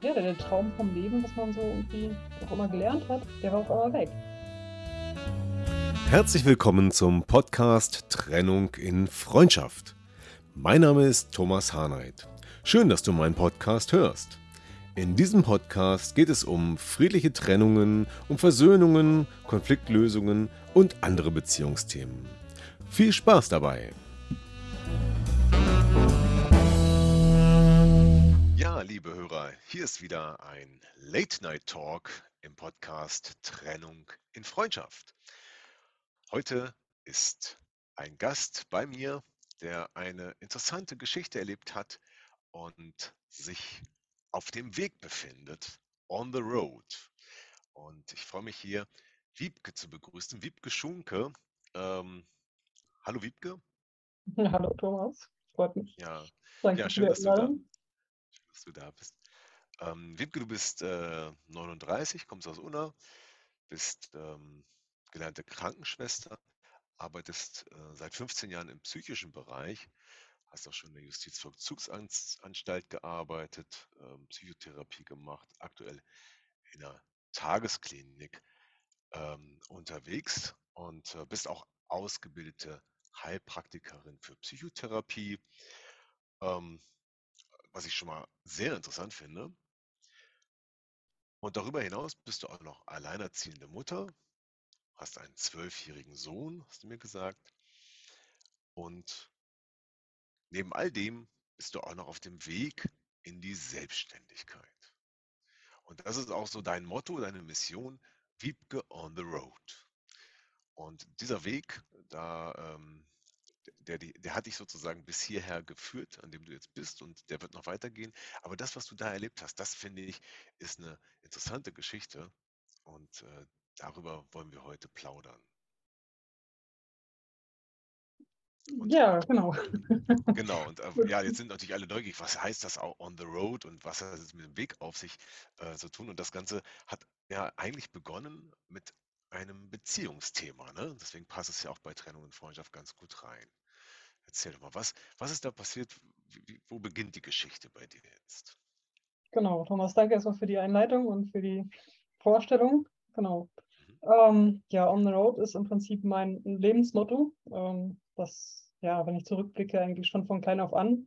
Ja, der Traum vom Leben, was man so irgendwie auch immer gelernt hat, der war auf einmal weg. Herzlich willkommen zum Podcast Trennung in Freundschaft. Mein Name ist Thomas Harnight. Schön, dass du meinen Podcast hörst. In diesem Podcast geht es um friedliche Trennungen, um Versöhnungen, Konfliktlösungen und andere Beziehungsthemen. Viel Spaß dabei! Ja, liebe Hörer, hier ist wieder ein Late Night Talk im Podcast Trennung in Freundschaft. Heute ist ein Gast bei mir, der eine interessante Geschichte erlebt hat und sich auf dem Weg befindet, on the road. Und ich freue mich hier, Wiebke zu begrüßen. Wiebke Schunke. Ähm, hallo Wiebke. Hallo Thomas, freut mich. Ja, Danke ja schön, dass du, da, dass du da bist. Ähm, Wiebke, du bist äh, 39, kommst aus Unna, bist ähm, gelernte Krankenschwester, arbeitest äh, seit 15 Jahren im psychischen Bereich, hast auch schon in der Justizvollzugsanstalt gearbeitet, ähm, Psychotherapie gemacht, aktuell in einer Tagesklinik ähm, unterwegs und äh, bist auch ausgebildete Heilpraktikerin für Psychotherapie, ähm, was ich schon mal sehr interessant finde. Und darüber hinaus bist du auch noch alleinerziehende Mutter hast einen zwölfjährigen Sohn, hast du mir gesagt. Und neben all dem bist du auch noch auf dem Weg in die Selbstständigkeit. Und das ist auch so dein Motto, deine Mission, Wiebke on the Road. Und dieser Weg, da, ähm, der, der, der hat dich sozusagen bis hierher geführt, an dem du jetzt bist, und der wird noch weitergehen. Aber das, was du da erlebt hast, das finde ich, ist eine interessante Geschichte. Und äh, Darüber wollen wir heute plaudern. Und, ja, genau. Genau, und äh, ja, jetzt sind natürlich alle neugierig, was heißt das auch on the road und was hat es mit dem Weg auf sich äh, zu tun? Und das Ganze hat ja eigentlich begonnen mit einem Beziehungsthema. Ne? Deswegen passt es ja auch bei Trennung und Freundschaft ganz gut rein. Erzähl doch mal, was, was ist da passiert? Wie, wo beginnt die Geschichte bei dir jetzt? Genau, Thomas, danke erstmal für die Einleitung und für die Vorstellung. Genau. Ähm, ja, On the Road ist im Prinzip mein Lebensmotto, ähm, das, ja, wenn ich zurückblicke, eigentlich schon von klein auf an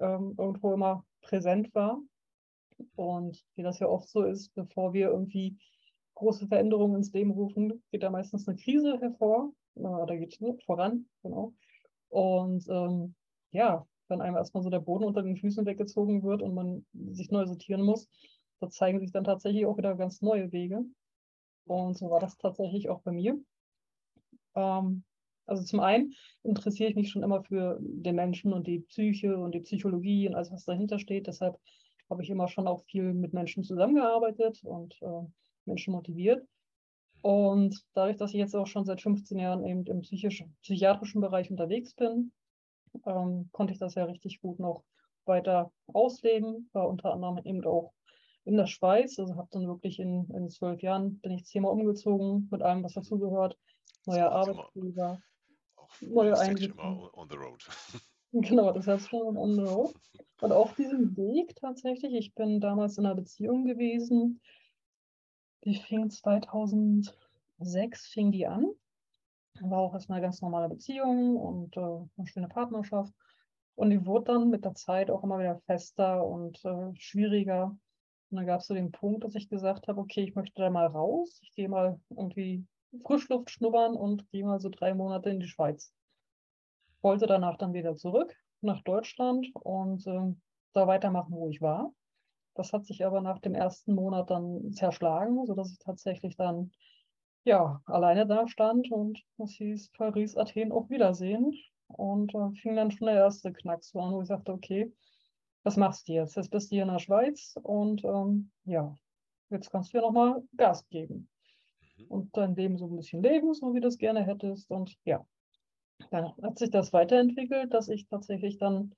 ähm, irgendwo immer präsent war. Und wie das ja oft so ist, bevor wir irgendwie große Veränderungen ins Leben rufen, geht da meistens eine Krise hervor, äh, oder geht ne, voran, genau. Und ähm, ja, wenn einem erstmal so der Boden unter den Füßen weggezogen wird und man sich neu sortieren muss, da zeigen sich dann tatsächlich auch wieder ganz neue Wege. Und so war das tatsächlich auch bei mir. Ähm, also zum einen interessiere ich mich schon immer für den Menschen und die Psyche und die Psychologie und alles, was dahinter steht. Deshalb habe ich immer schon auch viel mit Menschen zusammengearbeitet und äh, Menschen motiviert. Und dadurch, dass ich jetzt auch schon seit 15 Jahren eben im psychiatrischen Bereich unterwegs bin, ähm, konnte ich das ja richtig gut noch weiter ausleben. War unter anderem eben auch in der Schweiz. Also habe dann wirklich in, in zwölf Jahren bin ich zehnmal umgezogen mit allem, was dazugehört. Neuer Arbeitgeber, neue Einrichtungen. Genau, das heißt schon on the road. Und auf diesem Weg tatsächlich, ich bin damals in einer Beziehung gewesen, die fing 2006 fing die an. War auch erstmal eine ganz normale Beziehung und äh, eine schöne Partnerschaft. Und die wurde dann mit der Zeit auch immer wieder fester und äh, schwieriger. Und dann gab es so den Punkt, dass ich gesagt habe, okay, ich möchte da mal raus. Ich gehe mal irgendwie Frischluft schnuppern und gehe mal so drei Monate in die Schweiz. Wollte danach dann wieder zurück nach Deutschland und äh, da weitermachen, wo ich war. Das hat sich aber nach dem ersten Monat dann zerschlagen, sodass ich tatsächlich dann ja alleine da stand und es hieß Paris, Athen auf Wiedersehen. Und äh, fing dann schon der erste Knack so an, wo ich sagte, okay, was machst du jetzt? Jetzt bist du hier in der Schweiz und ähm, ja, jetzt kannst du ja nochmal Gas geben mhm. und dein Leben so ein bisschen leben, so wie du es gerne hättest. Und ja, dann hat sich das weiterentwickelt, dass ich tatsächlich dann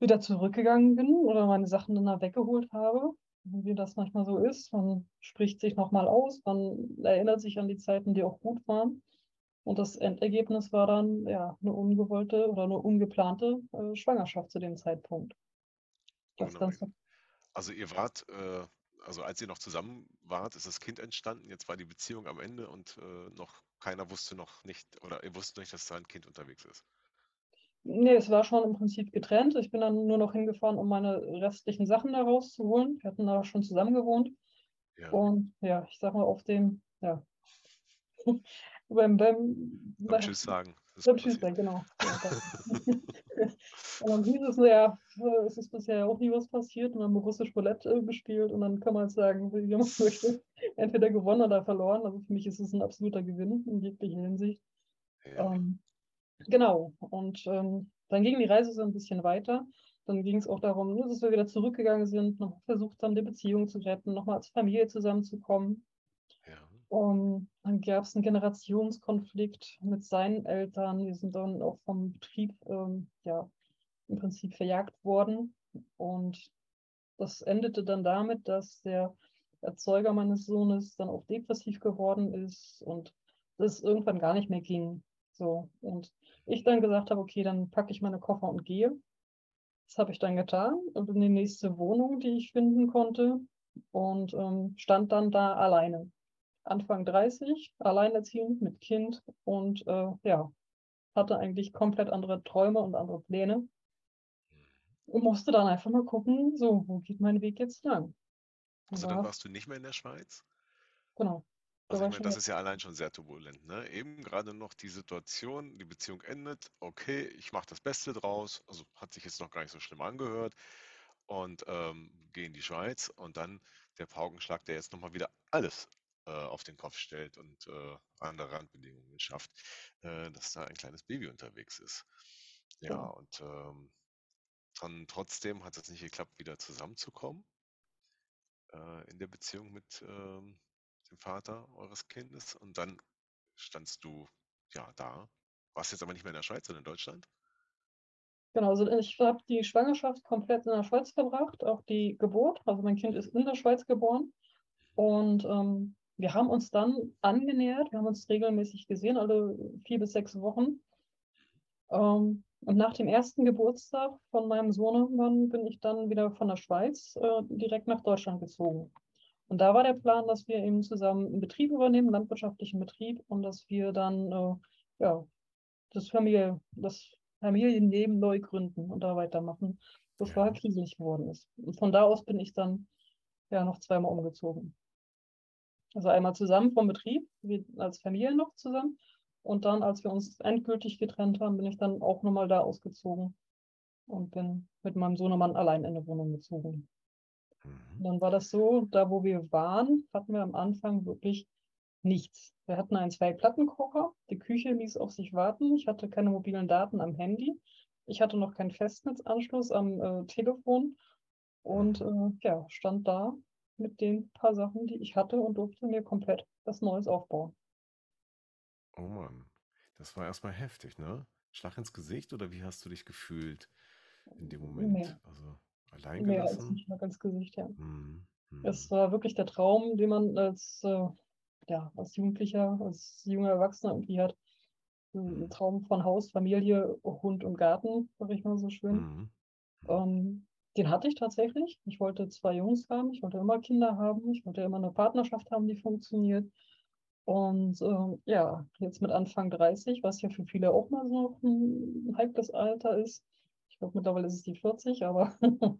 wieder zurückgegangen bin oder meine Sachen dann da weggeholt habe. Wie das manchmal so ist. Man spricht sich nochmal aus, man erinnert sich an die Zeiten, die auch gut waren. Und das Endergebnis war dann ja eine ungewollte oder eine ungeplante äh, Schwangerschaft zu dem Zeitpunkt. Also ihr wart, äh, also als ihr noch zusammen wart, ist das Kind entstanden, jetzt war die Beziehung am Ende und äh, noch keiner wusste noch nicht, oder ihr wusstet nicht, dass da ein Kind unterwegs ist. Nee, es war schon im Prinzip getrennt. Ich bin dann nur noch hingefahren, um meine restlichen Sachen da rauszuholen. Wir hatten da schon zusammen gewohnt. Ja. Und ja, ich sag mal, auf dem, ja, beim, beim, beim Tschüss sagen. Beim Tschüss sagen, genau. und dann hieß es, naja, es ist bisher auch nie was passiert und dann haben wir russisch Roulette äh, gespielt und dann kann man sagen, wie man möchte, entweder gewonnen oder verloren. Also für mich ist es ein absoluter Gewinn in jeglicher Hinsicht. Ja. Ähm, genau, und ähm, dann ging die Reise so ein bisschen weiter. Dann ging es auch darum, dass wir wieder zurückgegangen sind, noch versucht haben, die Beziehung zu retten, nochmal als Familie zusammenzukommen. Um, dann gab es einen Generationskonflikt mit seinen Eltern. Die sind dann auch vom Betrieb ähm, ja, im Prinzip verjagt worden. Und das endete dann damit, dass der Erzeuger meines Sohnes dann auch depressiv geworden ist und das irgendwann gar nicht mehr ging. So. Und ich dann gesagt habe, okay, dann packe ich meine Koffer und gehe. Das habe ich dann getan und in die nächste Wohnung, die ich finden konnte und ähm, stand dann da alleine. Anfang 30, alleinerziehend mit Kind und äh, ja, hatte eigentlich komplett andere Träume und andere Pläne. Und musste dann einfach mal gucken, so, wo geht mein Weg jetzt lang? Also dann warst du nicht mehr in der Schweiz? Genau. Also ich meine, das ist ja allein schon sehr turbulent. Ne? Eben gerade noch die Situation, die Beziehung endet, okay, ich mache das Beste draus, also hat sich jetzt noch gar nicht so schlimm angehört und ähm, gehe in die Schweiz und dann der Paukenschlag, der jetzt nochmal wieder alles äh, auf den Kopf stellt und äh, andere Randbedingungen schafft, äh, dass da ein kleines Baby unterwegs ist. Ja, ja. und ähm, dann trotzdem hat es nicht geklappt, wieder zusammenzukommen äh, in der Beziehung mit ähm, dem Vater eures Kindes. Und dann standst du ja da. Warst jetzt aber nicht mehr in der Schweiz, sondern in Deutschland? Genau, also ich habe die Schwangerschaft komplett in der Schweiz verbracht, auch die Geburt. Also mein Kind ist in der Schweiz geboren. Und ähm, wir haben uns dann angenähert, wir haben uns regelmäßig gesehen, alle vier bis sechs Wochen. Ähm, und nach dem ersten Geburtstag von meinem Sohnemann bin ich dann wieder von der Schweiz äh, direkt nach Deutschland gezogen. Und da war der Plan, dass wir eben zusammen einen Betrieb übernehmen, einen landwirtschaftlichen Betrieb, und dass wir dann äh, ja, das, Familie, das Familienleben neu gründen und da weitermachen, bevor er kriegelig geworden ist. Und von da aus bin ich dann ja noch zweimal umgezogen. Also einmal zusammen vom Betrieb, als Familie noch zusammen. Und dann, als wir uns endgültig getrennt haben, bin ich dann auch nochmal da ausgezogen und bin mit meinem Sohnemann allein in eine Wohnung gezogen. Mhm. Dann war das so, da wo wir waren, hatten wir am Anfang wirklich nichts. Wir hatten einen Zwei-Plattenkocher, die Küche ließ auf sich warten, ich hatte keine mobilen Daten am Handy, ich hatte noch keinen Festnetzanschluss am äh, Telefon und mhm. äh, ja, stand da mit den paar Sachen, die ich hatte und durfte mir komplett was Neues aufbauen. Oh Mann, das war erstmal heftig, ne? Schlag ins Gesicht oder wie hast du dich gefühlt in dem Moment? Mehr. Also allein Mehr als ein Schlag ins Gesicht, ja. Mhm. Es war wirklich der Traum, den man als, äh, ja, als Jugendlicher, als junger Erwachsener irgendwie hat. Ein mhm. Traum von Haus, Familie, Hund und Garten, sag ich mal so schön. Mhm. Ähm, den hatte ich tatsächlich. Ich wollte zwei Jungs haben, ich wollte immer Kinder haben, ich wollte immer eine Partnerschaft haben, die funktioniert. Und äh, ja, jetzt mit Anfang 30, was ja für viele auch mal so ein heikles Alter ist. Glaube, mittlerweile ist es die 40, aber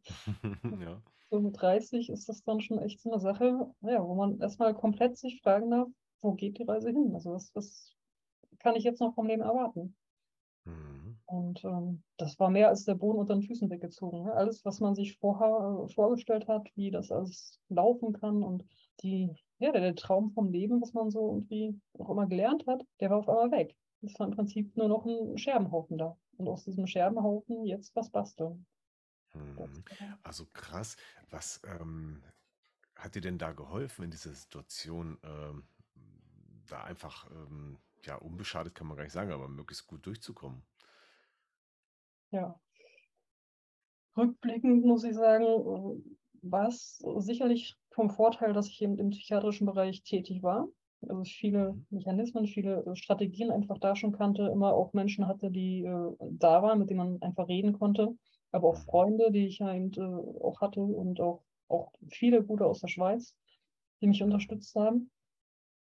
ja. so mit 30 ist das dann schon echt so eine Sache, ja, wo man erstmal komplett sich fragen darf, wo geht die Reise hin? Also was, was kann ich jetzt noch vom Leben erwarten? Mhm. Und ähm, das war mehr als der Boden unter den Füßen weggezogen. Ne? Alles, was man sich vorher äh, vorgestellt hat, wie das alles laufen kann und die, ja, der, der, Traum vom Leben, was man so irgendwie auch immer gelernt hat, der war auf einmal weg. Es war im Prinzip nur noch ein Scherbenhaufen da. Und aus diesem Scherbenhaufen jetzt was basteln. Mhm. Also krass. Was ähm, hat dir denn da geholfen in dieser Situation, ähm, da einfach, ähm, ja, unbeschadet kann man gar nicht sagen, aber möglichst gut durchzukommen? Ja. Rückblickend muss ich sagen, äh, war es sicherlich vom Vorteil, dass ich eben im psychiatrischen Bereich tätig war. Also viele Mhm. Mechanismen, viele äh, Strategien einfach da schon kannte, immer auch Menschen hatte, die äh, da waren, mit denen man einfach reden konnte, aber auch Mhm. Freunde, die ich halt äh, auch hatte und auch, auch viele gute aus der Schweiz, die mich unterstützt haben.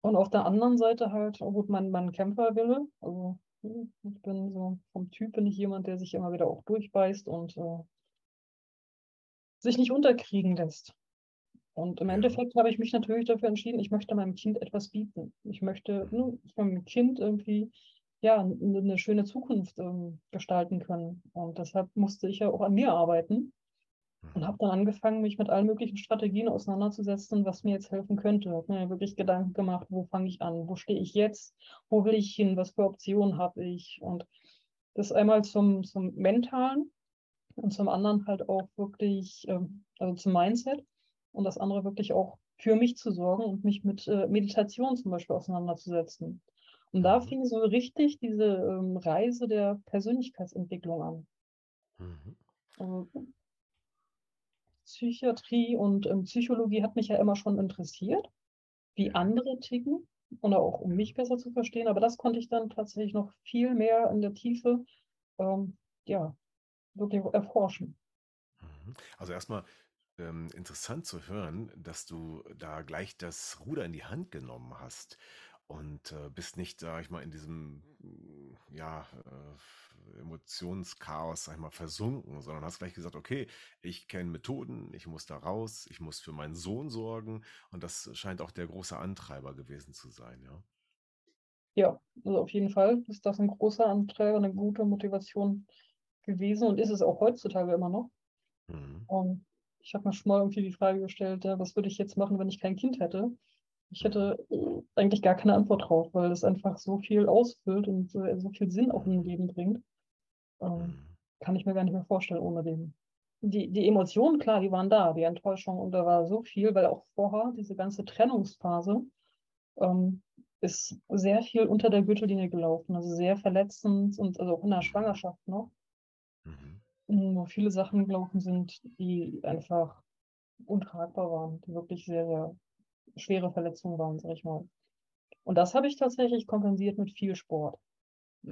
Und auf der anderen Seite halt, oh gut, mein, mein Kämpferwille. Also hm, ich bin so vom Typ bin ich jemand, der sich immer wieder auch durchbeißt und äh, sich nicht unterkriegen lässt. Und im Ja. Endeffekt habe ich mich natürlich dafür entschieden, ich möchte meinem Kind etwas bieten. Ich möchte ne, meinem Kind irgendwie ja, eine, schöne Zukunft ähm, gestalten können. Und deshalb musste ich ja auch an mir arbeiten und habe Mhm. dann angefangen, mich mit allen möglichen Strategien auseinanderzusetzen, was mir jetzt helfen könnte. Habe mir wirklich Gedanken gemacht, wo fange ich an, wo stehe ich jetzt, wo will ich hin, was für Optionen habe ich. Und das einmal zum, zum Mentalen und zum anderen halt auch wirklich, ähm, also zum Mindset und das andere wirklich auch für mich zu sorgen und mich mit äh, Meditation zum Beispiel auseinanderzusetzen. Und da Mhm. fing so richtig diese ähm, Reise der Persönlichkeitsentwicklung an. Mhm. Also Psychiatrie und ähm, Psychologie hat mich ja immer schon interessiert, wie andere ticken oder auch um mich besser zu verstehen. Aber das konnte ich dann tatsächlich noch viel mehr in der Tiefe, ähm, ja, wirklich erforschen. Mhm. Also erstmal ähm, interessant zu hören, dass du da gleich das Ruder in die Hand genommen hast und äh, bist nicht, sag ich mal, in diesem mm, ja, äh, Emotionschaos, sag ich mal, versunken, sondern hast gleich gesagt, okay, ich kenne Methoden, ich muss da raus, ich muss für meinen Sohn sorgen und das scheint auch der große Antreiber gewesen zu sein, ja. Ja, also auf jeden Fall ist das ein großer Antreiber, eine gute Motivation gewesen und ist es auch heutzutage immer noch. Mhm. Und ich habe mir schon mal irgendwie die Frage gestellt, ja, was würde ich jetzt machen, wenn ich kein Kind hätte? Ich hätte eigentlich gar keine Antwort drauf, weil es einfach so viel ausfüllt und äh, so viel Sinn auch Mhm. Leben bringt. Ähm, Mhm. kann ich mir gar nicht mehr vorstellen ohne den. Die, die Emotionen, klar, die waren da, die Enttäuschung und da war so viel, weil auch vorher diese ganze Trennungsphase ähm, ist sehr viel unter der Gürtellinie gelaufen, also sehr verletzend und also auch in der. Schwangerschaft noch. Wo viele Sachen gelaufen sind, die einfach untragbar waren, die wirklich sehr, sehr schwere Verletzungen waren, sag ich mal. Und das habe ich tatsächlich kompensiert mit viel Sport.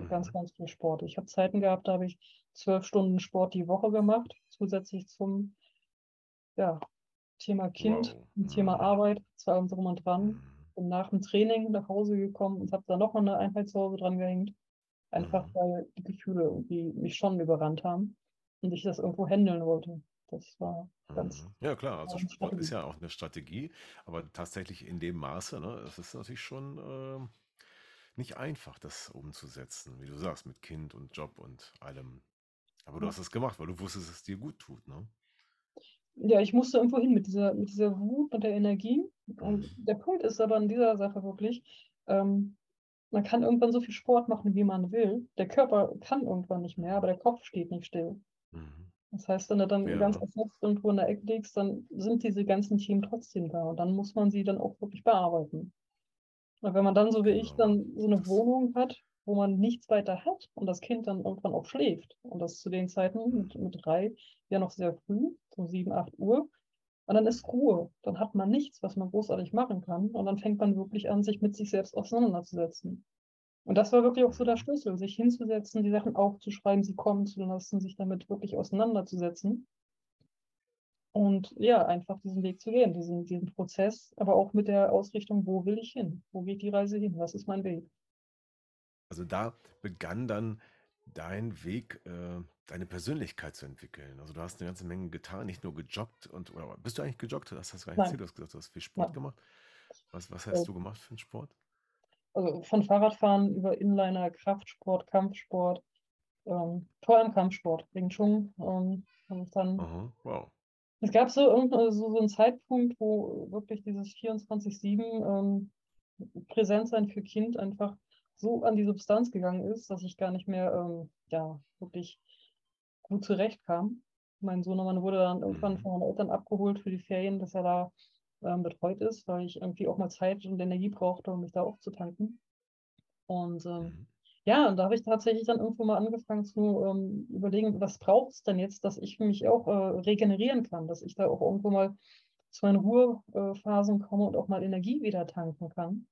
Ganz, Mhm. ganz viel Sport. Ich habe Zeiten gehabt, da habe ich zwölf Stunden Sport die Woche gemacht, zusätzlich zum ja, Thema Kind Wow. und Thema Mhm. Arbeit, zu allem drum und dran. Mhm. Bin nach dem Training nach Hause gekommen und habe da noch mal eine Einheit zu Hause dran gehängt. Einfach Mhm. weil die Gefühle irgendwie mich schon überrannt haben und ich das irgendwo handeln wollte. Das war ganz, Mhm. Ja klar, also Sport ist Strategie. ja auch eine Strategie, aber tatsächlich in dem Maße, ne, das ist natürlich schon ähm, nicht einfach, das umzusetzen, wie du sagst, mit Kind und Job und allem. Aber du Ja. hast es gemacht, weil du wusstest, dass es dir gut tut, ne? ja, ich musste irgendwo hin mit dieser, mit dieser Wut und der Energie. Und Mhm. der Punkt ist aber an dieser Sache wirklich, ähm, man kann irgendwann so viel Sport machen, wie man will. Der Körper kann irgendwann nicht mehr, aber der Kopf steht nicht still. Mhm. Das heißt, wenn du dann ganz Ja. erschöpft irgendwo in der Ecke liegst, dann sind diese ganzen Themen trotzdem da. Und dann muss man sie dann auch wirklich bearbeiten. Und wenn man dann, so wie ich, Genau. dann so eine. Wohnung hat, wo man nichts weiter hat und das Kind dann irgendwann auch schläft, und das zu den Zeiten mit, mit drei ja noch sehr früh, so sieben, acht Uhr, und dann ist Ruhe. Dann hat man nichts, was man großartig machen kann. Und dann fängt man wirklich an, sich mit sich selbst auseinanderzusetzen. Und das war wirklich auch so der. Schlüssel, sich hinzusetzen, die Sachen aufzuschreiben, sie kommen zu lassen, sich damit wirklich auseinanderzusetzen. Und ja, einfach diesen Weg zu gehen, diesen, diesen Prozess, aber auch mit der Ausrichtung, wo will ich hin? Wo geht die Reise hin? Was ist mein Weg? Also da begann dann dein Weg, äh, deine Persönlichkeit zu entwickeln. Also du hast eine ganze Menge getan, nicht nur gejoggt und oder bist du eigentlich gejoggt? Das hast du gar nicht erzählt, du hast gesagt, du hast viel Sport nein. gemacht. Was, was Äh, hast du gemacht für einen Sport? Also von Fahrradfahren über Inliner, Kraftsport, Kampfsport, ähm, vor allem Kampfsport, Wing Chun. Ähm, und dann, Aha, wow. es gab so, irgendein, so, so einen Zeitpunkt, wo wirklich dieses 24-7 ähm, Präsentsein für Kind einfach so an die Substanz gegangen ist, dass ich gar nicht mehr ähm, ja, wirklich gut zurechtkam. Mein Sohnemann wurde dann irgendwann Mhm. von meinen Eltern abgeholt für die Ferien, dass er da ähm, betreut ist, weil ich irgendwie auch mal Zeit und Energie brauchte, um mich da aufzutanken. Und ähm, Mhm. ja, und da habe ich tatsächlich dann irgendwo mal angefangen zu ähm, überlegen, was braucht es denn jetzt, dass ich mich auch äh, regenerieren kann, dass ich da auch irgendwo mal zu meinen Ruhephasen komme und auch mal Energie wieder tanken kann.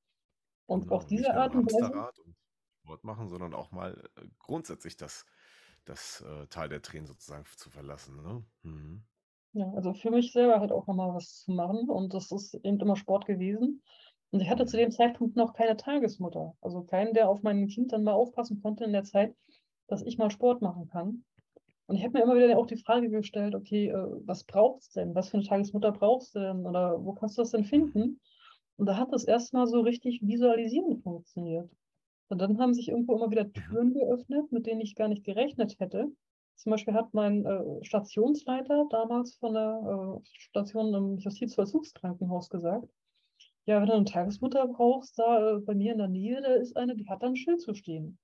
Und Genau, auf nicht diese Art und Weise, und Sport machen, sondern auch mal äh, grundsätzlich das, das äh, Tal der Tränen sozusagen zu verlassen. Ne? Mhm. Ja, also für mich selber halt auch nochmal was zu machen. Und das ist eben immer Sport gewesen. Und ich hatte zu dem Zeitpunkt noch keine Tagesmutter. Also keinen, der auf mein Kind dann mal aufpassen konnte in der Zeit, dass ich mal Sport machen kann. Und ich habe mir immer wieder auch die Frage gestellt, okay, äh, was brauchst du denn? Was für eine Tagesmutter brauchst du denn? Oder wo kannst du das denn finden? Und da hat das erstmal so richtig visualisieren funktioniert. Und dann haben sich irgendwo immer wieder. Türen geöffnet, mit denen ich gar nicht gerechnet hätte. Zum Beispiel hat mein äh, Stationsleiter damals von der äh, Station im Justizvollzugskrankenhaus gesagt, ja, wenn du eine Tagesmutter brauchst, da äh, bei mir in der Nähe, da ist eine, die hat da ein Schild zu stehen.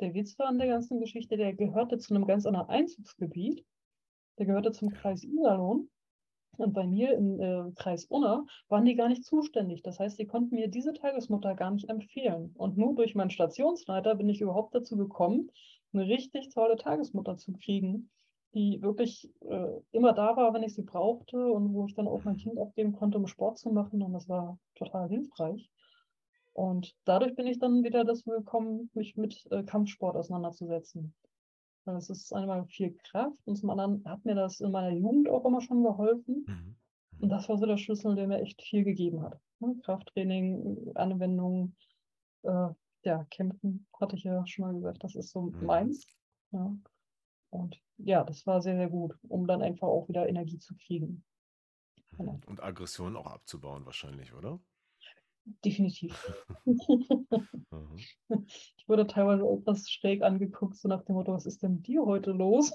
Der Witz war an der ganzen Geschichte, der gehörte zu einem ganz anderen Einzugsgebiet. Der gehörte zum. Kreis Iserlohn. Und bei mir im äh, Kreis Unna waren die gar nicht zuständig. Das heißt, die konnten mir diese Tagesmutter gar nicht empfehlen. Und nur durch meinen Stationsleiter bin ich überhaupt dazu gekommen, eine richtig tolle Tagesmutter zu kriegen, die wirklich äh, immer da war, wenn ich sie brauchte und wo ich dann auch mein Kind abgeben konnte, um Sport zu machen. Und das war total hilfreich. Und dadurch bin ich dann wieder dazu gekommen, mich mit äh, Kampfsport auseinanderzusetzen. Es ist einmal viel Kraft und zum anderen hat mir das in meiner Jugend auch immer schon geholfen. Mhm. Und das war so der Schlüssel, der mir echt viel gegeben hat. Ne? Krafttraining, Anwendung, äh, ja, Kämpfen, hatte ich ja schon mal gesagt, das ist so Mhm. meins. Ja. Und ja, das war sehr, sehr gut, um dann einfach auch wieder Energie zu kriegen. Genau. Und Aggression auch abzubauen wahrscheinlich, oder? Definitiv. Mhm. Ich wurde teilweise etwas schräg angeguckt, so nach dem Motto, was ist denn mit dir heute los?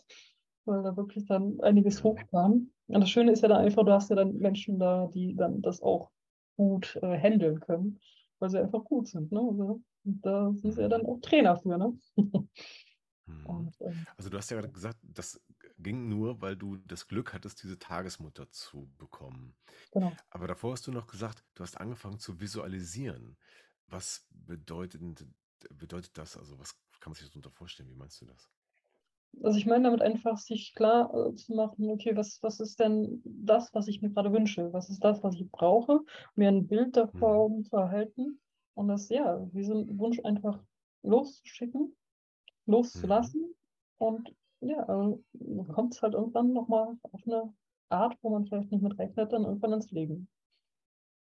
Weil da wirklich dann einiges hochkam. Und das Schöne ist ja dann einfach, du hast ja dann Menschen da, die dann das auch gut äh, handeln können, weil sie einfach gut sind. Ne? Also, da sind sie ja dann auch Trainer für. Ne? Mhm. Und, ähm, Also du hast ja gerade gesagt, das ging nur, weil du das Glück hattest, diese Tagesmutter zu bekommen. genau. Aber davor hast du noch gesagt, du hast angefangen zu visualisieren. Was bedeutet, bedeutet das? Also was kann man sich darunter vorstellen? Wie meinst du das? Also ich meine damit einfach, sich klar äh, zu machen, okay, was, was ist denn das, was ich mir gerade wünsche? Was ist das, was ich brauche? Mir ein Bild davor Mhm. zu erhalten und das, ja, diesen Wunsch einfach loszuschicken, loszulassen. Und ja, also kommt es halt irgendwann nochmal auf eine Art, wo man vielleicht nicht mit rechnet, dann irgendwann ins Leben.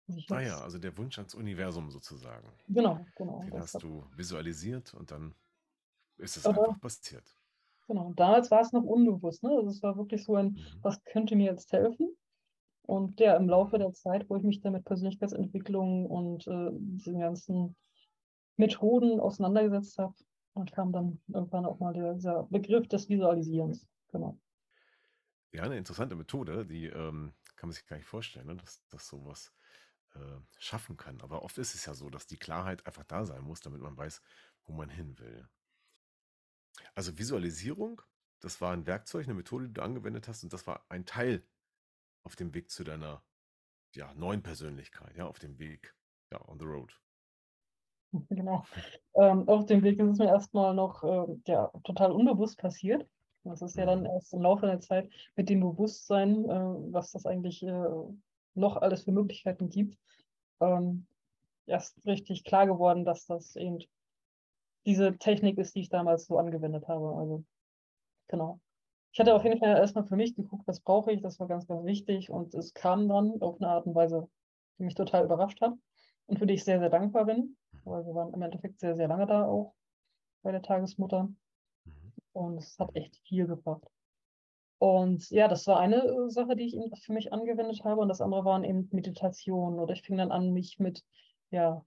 Also ich Ah ja, also der Wunsch ans Universum sozusagen. Genau, genau. Den hast hat- du visualisiert und dann ist es einfach passiert. Genau, und damals war es noch unbewusst, ne? Also es war wirklich so ein, Mhm. was könnte mir jetzt helfen? Und ja, im Laufe der Zeit, wo ich mich dann mit Persönlichkeitsentwicklung und äh, diesen ganzen Methoden auseinandergesetzt habe, kam dann irgendwann auch mal der, dieser Begriff des Visualisierens. Genau. Ja, eine interessante Methode, die ähm, kann man sich gar nicht vorstellen, ne? dass, dass sowas äh, schaffen kann. Aber oft ist es ja so, dass die Klarheit einfach da sein muss, damit man weiß, wo man hin will. Also Visualisierung, das war ein Werkzeug, eine Methode, die du angewendet hast, und das war ein Teil auf dem Weg zu deiner ja, neuen Persönlichkeit, ja, auf dem Weg, ja, on the road. Genau. Ähm, auf dem Weg ist es mir erstmal noch ähm, ja, total unbewusst passiert. Das ist ja dann Mhm. erst im Laufe der Zeit mit dem Bewusstsein, äh, was das eigentlich äh, noch alles für Möglichkeiten gibt, ähm, erst richtig klar geworden, dass das eben diese Technik ist, die ich damals so angewendet habe. Also, genau. Ich hatte auf jeden Fall erstmal für mich geguckt, was brauche ich, das war ganz, ganz wichtig und es kam dann auf eine Art und Weise, die mich total überrascht hat und für die ich sehr, sehr dankbar bin, weil wir waren im Endeffekt sehr, sehr lange da auch bei der Tagesmutter Mhm. und es hat echt viel gebracht. Und ja, das war eine äh, Sache, die ich eben für mich angewendet habe und das andere waren eben Meditationen oder ich fing dann an, mich mit ja,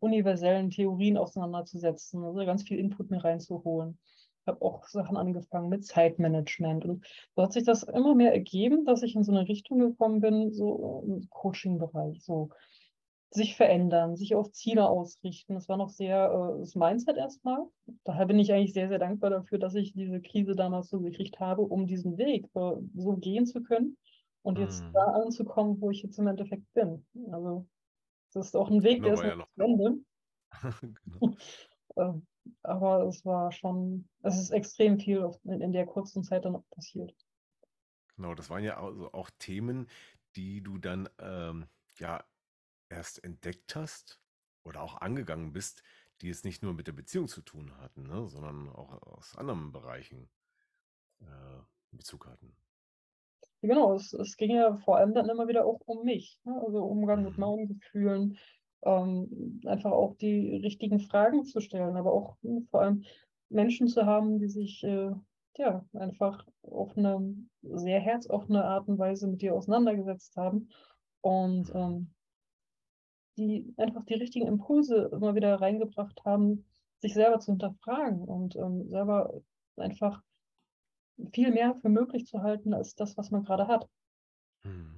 universellen Theorien auseinanderzusetzen, also ganz viel Input mir reinzuholen. Ich habe auch Sachen angefangen mit Zeitmanagement und so hat sich das immer mehr ergeben, dass ich in so eine Richtung gekommen bin, so im Coaching-Bereich, so sich verändern, sich auf Ziele ausrichten. Das war noch sehr äh, das Mindset erstmal. Daher bin ich eigentlich sehr, sehr dankbar dafür, dass ich diese Krise damals so gekriegt habe, um diesen Weg äh, so gehen zu können und mhm. jetzt da anzukommen, wo ich jetzt im Endeffekt bin. Also das ist auch ein Weg, genau, der ist noch zu Ende. genau. Aber es war schon, es ist extrem viel in, der kurzen Zeit dann passiert. Genau, das waren ja also auch Themen, die du dann ähm, ja erst entdeckt hast oder auch angegangen bist, die es nicht nur mit der Beziehung zu tun hatten, ne, sondern auch aus anderen Bereichen äh, Bezug hatten. Genau, es, es ging ja vor allem dann immer wieder auch um mich, ne? also Umgang mit mhm. meinen Gefühlen, ähm, einfach auch die richtigen Fragen zu stellen, aber auch hm, vor allem Menschen zu haben, die sich äh, ja einfach auf eine sehr herzoffene Art und Weise mit dir auseinandergesetzt haben und ähm, die einfach die richtigen Impulse immer wieder reingebracht haben, sich selber zu hinterfragen und ähm, selber einfach viel mehr für möglich zu halten als das, was man gerade hat. Mhm.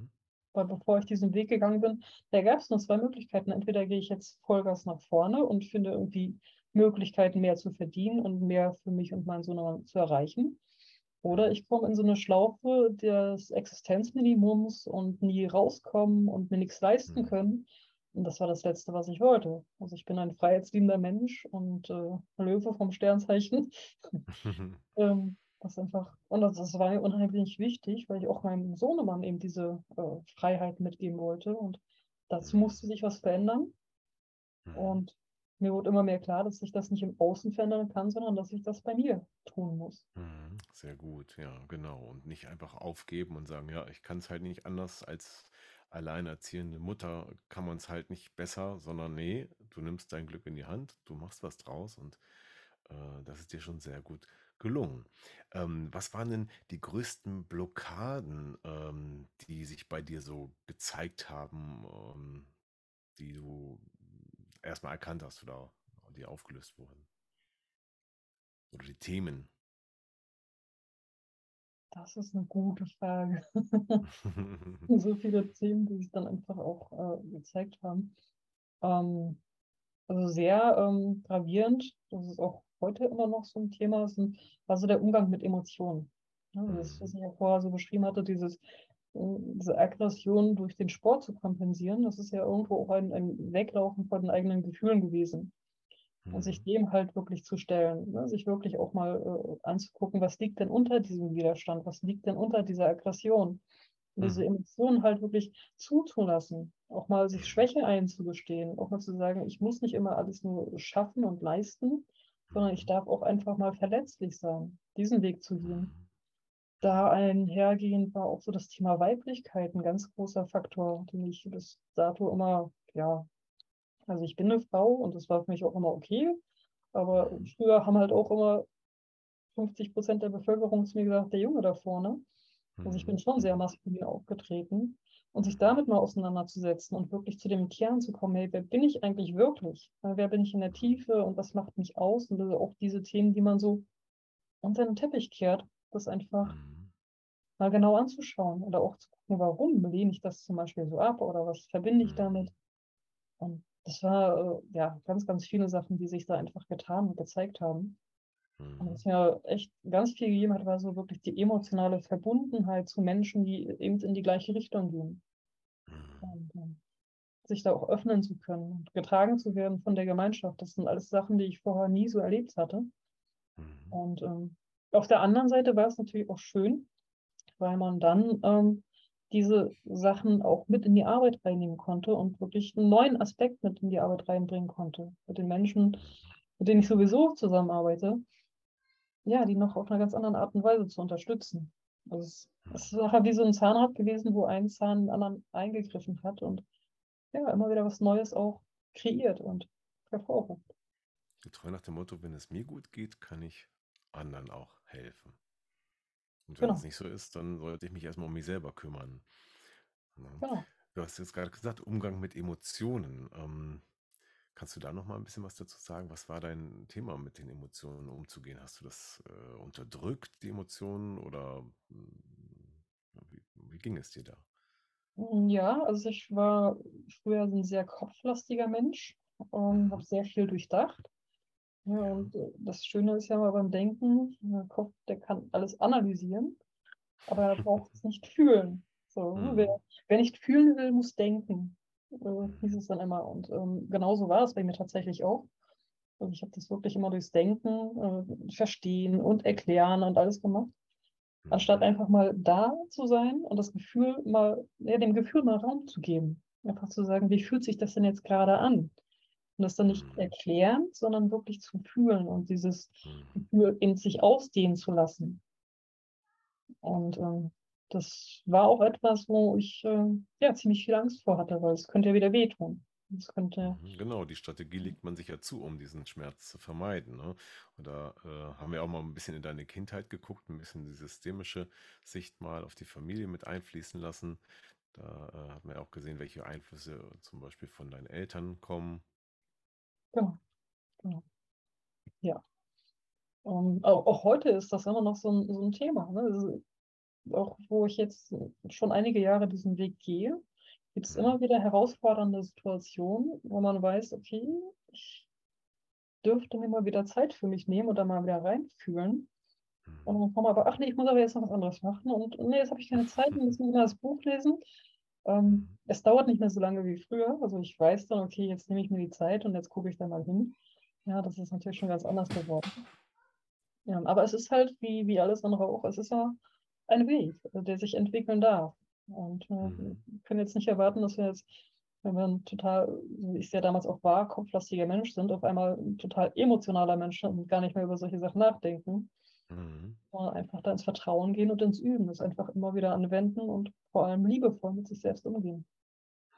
Weil bevor ich diesen Weg gegangen bin, da gab es nur zwei Möglichkeiten. Entweder gehe ich jetzt Vollgas nach vorne und finde irgendwie Möglichkeiten, mehr zu verdienen und mehr für mich und meinen Sohn zu erreichen. Oder ich komme in so eine Schlaufe des Existenzminimums und nie rauskommen und mir nichts leisten mhm. können. Und das war das Letzte, was ich wollte. Also ich bin ein freiheitsliebender Mensch und äh, Löwe vom Sternzeichen. ähm, das einfach, und das, das, war mir unheimlich wichtig, weil ich auch meinem Sohnemann eben diese äh, Freiheit mitgeben wollte. Und dazu mhm. musste sich was verändern. Mhm. Und mir wurde immer mehr klar, dass ich das nicht im Außen verändern kann, sondern dass ich das bei mir tun muss. Mhm. Sehr gut, ja, genau. Und nicht einfach aufgeben und sagen, ja, ich kann es halt nicht anders als alleinerziehende Mutter kann man es halt nicht besser, sondern nee, du nimmst dein Glück in die Hand, du machst was draus und äh, das ist dir schon sehr gut gelungen. Ähm, was waren denn die größten Blockaden, ähm, die sich bei dir so gezeigt haben, ähm, die du erstmal erkannt hast oder die aufgelöst wurden? Oder die Themen? Das ist eine gute Frage. so viele Themen, die sich dann einfach auch äh, gezeigt haben. Ähm, also sehr ähm, gravierend, das ist auch heute immer noch so ein Thema sind, also der Umgang mit Emotionen. Ja, das, mhm. was ich ja vorher so beschrieben hatte, dieses, äh, diese Aggression durch den Sport zu kompensieren, das ist ja irgendwo auch ein, ein Weglaufen von den eigenen Gefühlen gewesen. Und sich mhm. dem halt wirklich zu stellen, ne? sich wirklich auch mal äh, anzugucken, was liegt denn unter diesem Widerstand, was liegt denn unter dieser Aggression. Und diese mhm. Emotionen halt wirklich zuzulassen, auch mal sich Schwäche einzugestehen, auch mal zu sagen, ich muss nicht immer alles nur schaffen und leisten, sondern ich darf auch einfach mal verletzlich sein, diesen Weg zu gehen. Da einhergehend war auch so das Thema Weiblichkeit ein ganz großer Faktor, den ich bis dato immer, ja, also ich bin eine Frau und das war für mich auch immer okay, aber früher haben halt auch immer 50 Prozent der Bevölkerung zu mir gesagt, der Junge da vorne. Also ich bin schon sehr maskulin aufgetreten und sich damit mal auseinanderzusetzen und wirklich zu dem Kern zu kommen, hey, wer bin ich eigentlich wirklich? Wer bin ich in der Tiefe und was macht mich aus? Und also auch diese Themen, die man so unter den Teppich kehrt, das einfach mhm. mal genau anzuschauen oder auch zu gucken, warum lehne ich das zum Beispiel so ab oder was verbinde ich damit? Mhm. Und das war äh, ja ganz, ganz viele Sachen, die sich da einfach getan und gezeigt haben. Und was mhm. mir echt ganz viel gegeben hat, war so wirklich die emotionale Verbundenheit zu Menschen, die eben in die gleiche Richtung gehen. Mhm. Und, um, sich da auch öffnen zu können und getragen zu werden von der Gemeinschaft. Das sind alles Sachen, die ich vorher nie so erlebt hatte. Mhm. Und ähm, auf der anderen Seite war es natürlich auch schön, weil man dann ähm, diese Sachen auch mit in die Arbeit reinnehmen konnte und wirklich einen neuen Aspekt mit in die Arbeit reinbringen konnte. Mit den Menschen, mit denen ich sowieso zusammenarbeite, ja, die noch auf einer ganz anderen Art und Weise zu unterstützen. Also es, es ist nachher wie so ein Zahnrad gewesen, wo ein Zahn den anderen eingegriffen hat und ja, immer wieder was Neues auch kreiert und hervorruft. Getreu nach dem Motto, wenn es mir gut geht, kann ich anderen auch helfen. Und wenn genau. es nicht so ist, dann sollte ich mich erstmal um mich selber kümmern. Genau. Du hast jetzt gerade gesagt, Umgang mit Emotionen. Ähm, Kannst du da noch mal ein bisschen was dazu sagen? Was war dein Thema, mit den Emotionen umzugehen? Hast du das äh, unterdrückt, die Emotionen, oder hm, wie, wie ging es dir da? Hm, ja, also ich war früher ein sehr kopflastiger Mensch und Mhm. habe sehr viel durchdacht. Ja, und äh, das Schöne ist ja mal beim Denken, der Kopf, der kann alles analysieren, aber er braucht es nicht fühlen. So, ne? Wer, Mhm. wer nicht fühlen will, muss denken, äh, hieß es dann immer. Und ähm, genauso war es bei mir tatsächlich auch. Also ich habe das wirklich immer durchs Denken, äh, Verstehen und Erklären und alles gemacht. Anstatt Mhm. einfach mal da zu sein und das Gefühl mal, ja, dem Gefühl mal Raum zu geben. Einfach zu sagen, wie fühlt sich das denn jetzt gerade an? Und das dann nicht Mhm. erklären, sondern wirklich zu fühlen und dieses Mhm. Gefühl in sich ausdehnen zu lassen. Und ähm, das war auch etwas, wo ich äh, ja ziemlich viel Angst vor hatte, weil es könnte ja wieder wehtun. Es könnte, Mhm, Genau, die Strategie legt man sich ja zu, um diesen Schmerz zu vermeiden. Ne? Und da äh, haben wir auch mal ein bisschen in deine Kindheit geguckt, ein bisschen die systemische Sicht mal auf die Familie mit einfließen lassen. Da äh, hat man ja auch gesehen, welche Einflüsse zum Beispiel von deinen Eltern kommen. genau, genau. Ja. Ähm, auch, auch heute ist das immer noch so ein, so ein Thema. Ne? Auch wo ich jetzt schon einige Jahre diesen Weg gehe, gibt es Mhm. immer wieder herausfordernde Situationen, wo man weiß, okay, ich dürfte mir mal wieder Zeit für mich nehmen da mal wieder reinfühlen. Und Mhm. dann kommen aber, ach nee, ich muss aber jetzt noch was anderes machen. Und nee, jetzt habe ich keine Zeit, und jetzt muss ich mal das Buch lesen. Ähm, Mhm. es dauert nicht mehr so lange wie früher. Also ich weiß dann, okay, jetzt nehme ich mir die Zeit und jetzt gucke ich da mal hin. Ja, das ist natürlich schon ganz anders geworden. Ja, aber es ist halt wie, wie alles andere auch, es ist ja ein Weg, äh, der sich entwickeln darf. Und äh, wir Mhm. können jetzt nicht erwarten, dass wir jetzt, wenn wir ein total, wie ich es ja damals auch war, kopflastiger Mensch sind, auf einmal ein total emotionaler Mensch und gar nicht mehr über solche Sachen nachdenken. Mhm. Sondern einfach da ins Vertrauen gehen und ins Üben, das einfach immer wieder anwenden und vor allem liebevoll mit sich selbst umgehen.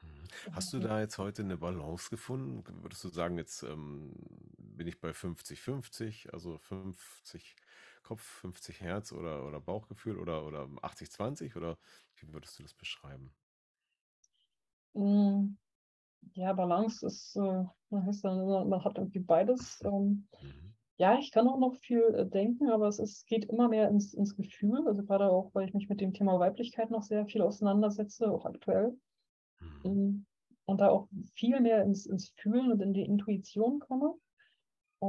Mhm. Hast du da jetzt heute eine Balance gefunden? Würdest du sagen, jetzt ähm, bin ich bei 50-50, also 50 Kopf, 50 Herz oder, oder Bauchgefühl oder, oder 80-20 oder wie würdest du das beschreiben? Mm, Ja, Balance ist, äh, man heißt dann immer, man hat irgendwie beides. Ähm, Mhm. ja, ich kann auch noch viel äh, denken, aber es ist, geht immer mehr ins, ins Gefühl. Also gerade auch, weil ich mich mit dem Thema Weiblichkeit noch sehr viel auseinandersetze, auch aktuell. Mhm. Mm, Und da auch viel mehr ins, ins Fühlen und in die Intuition komme.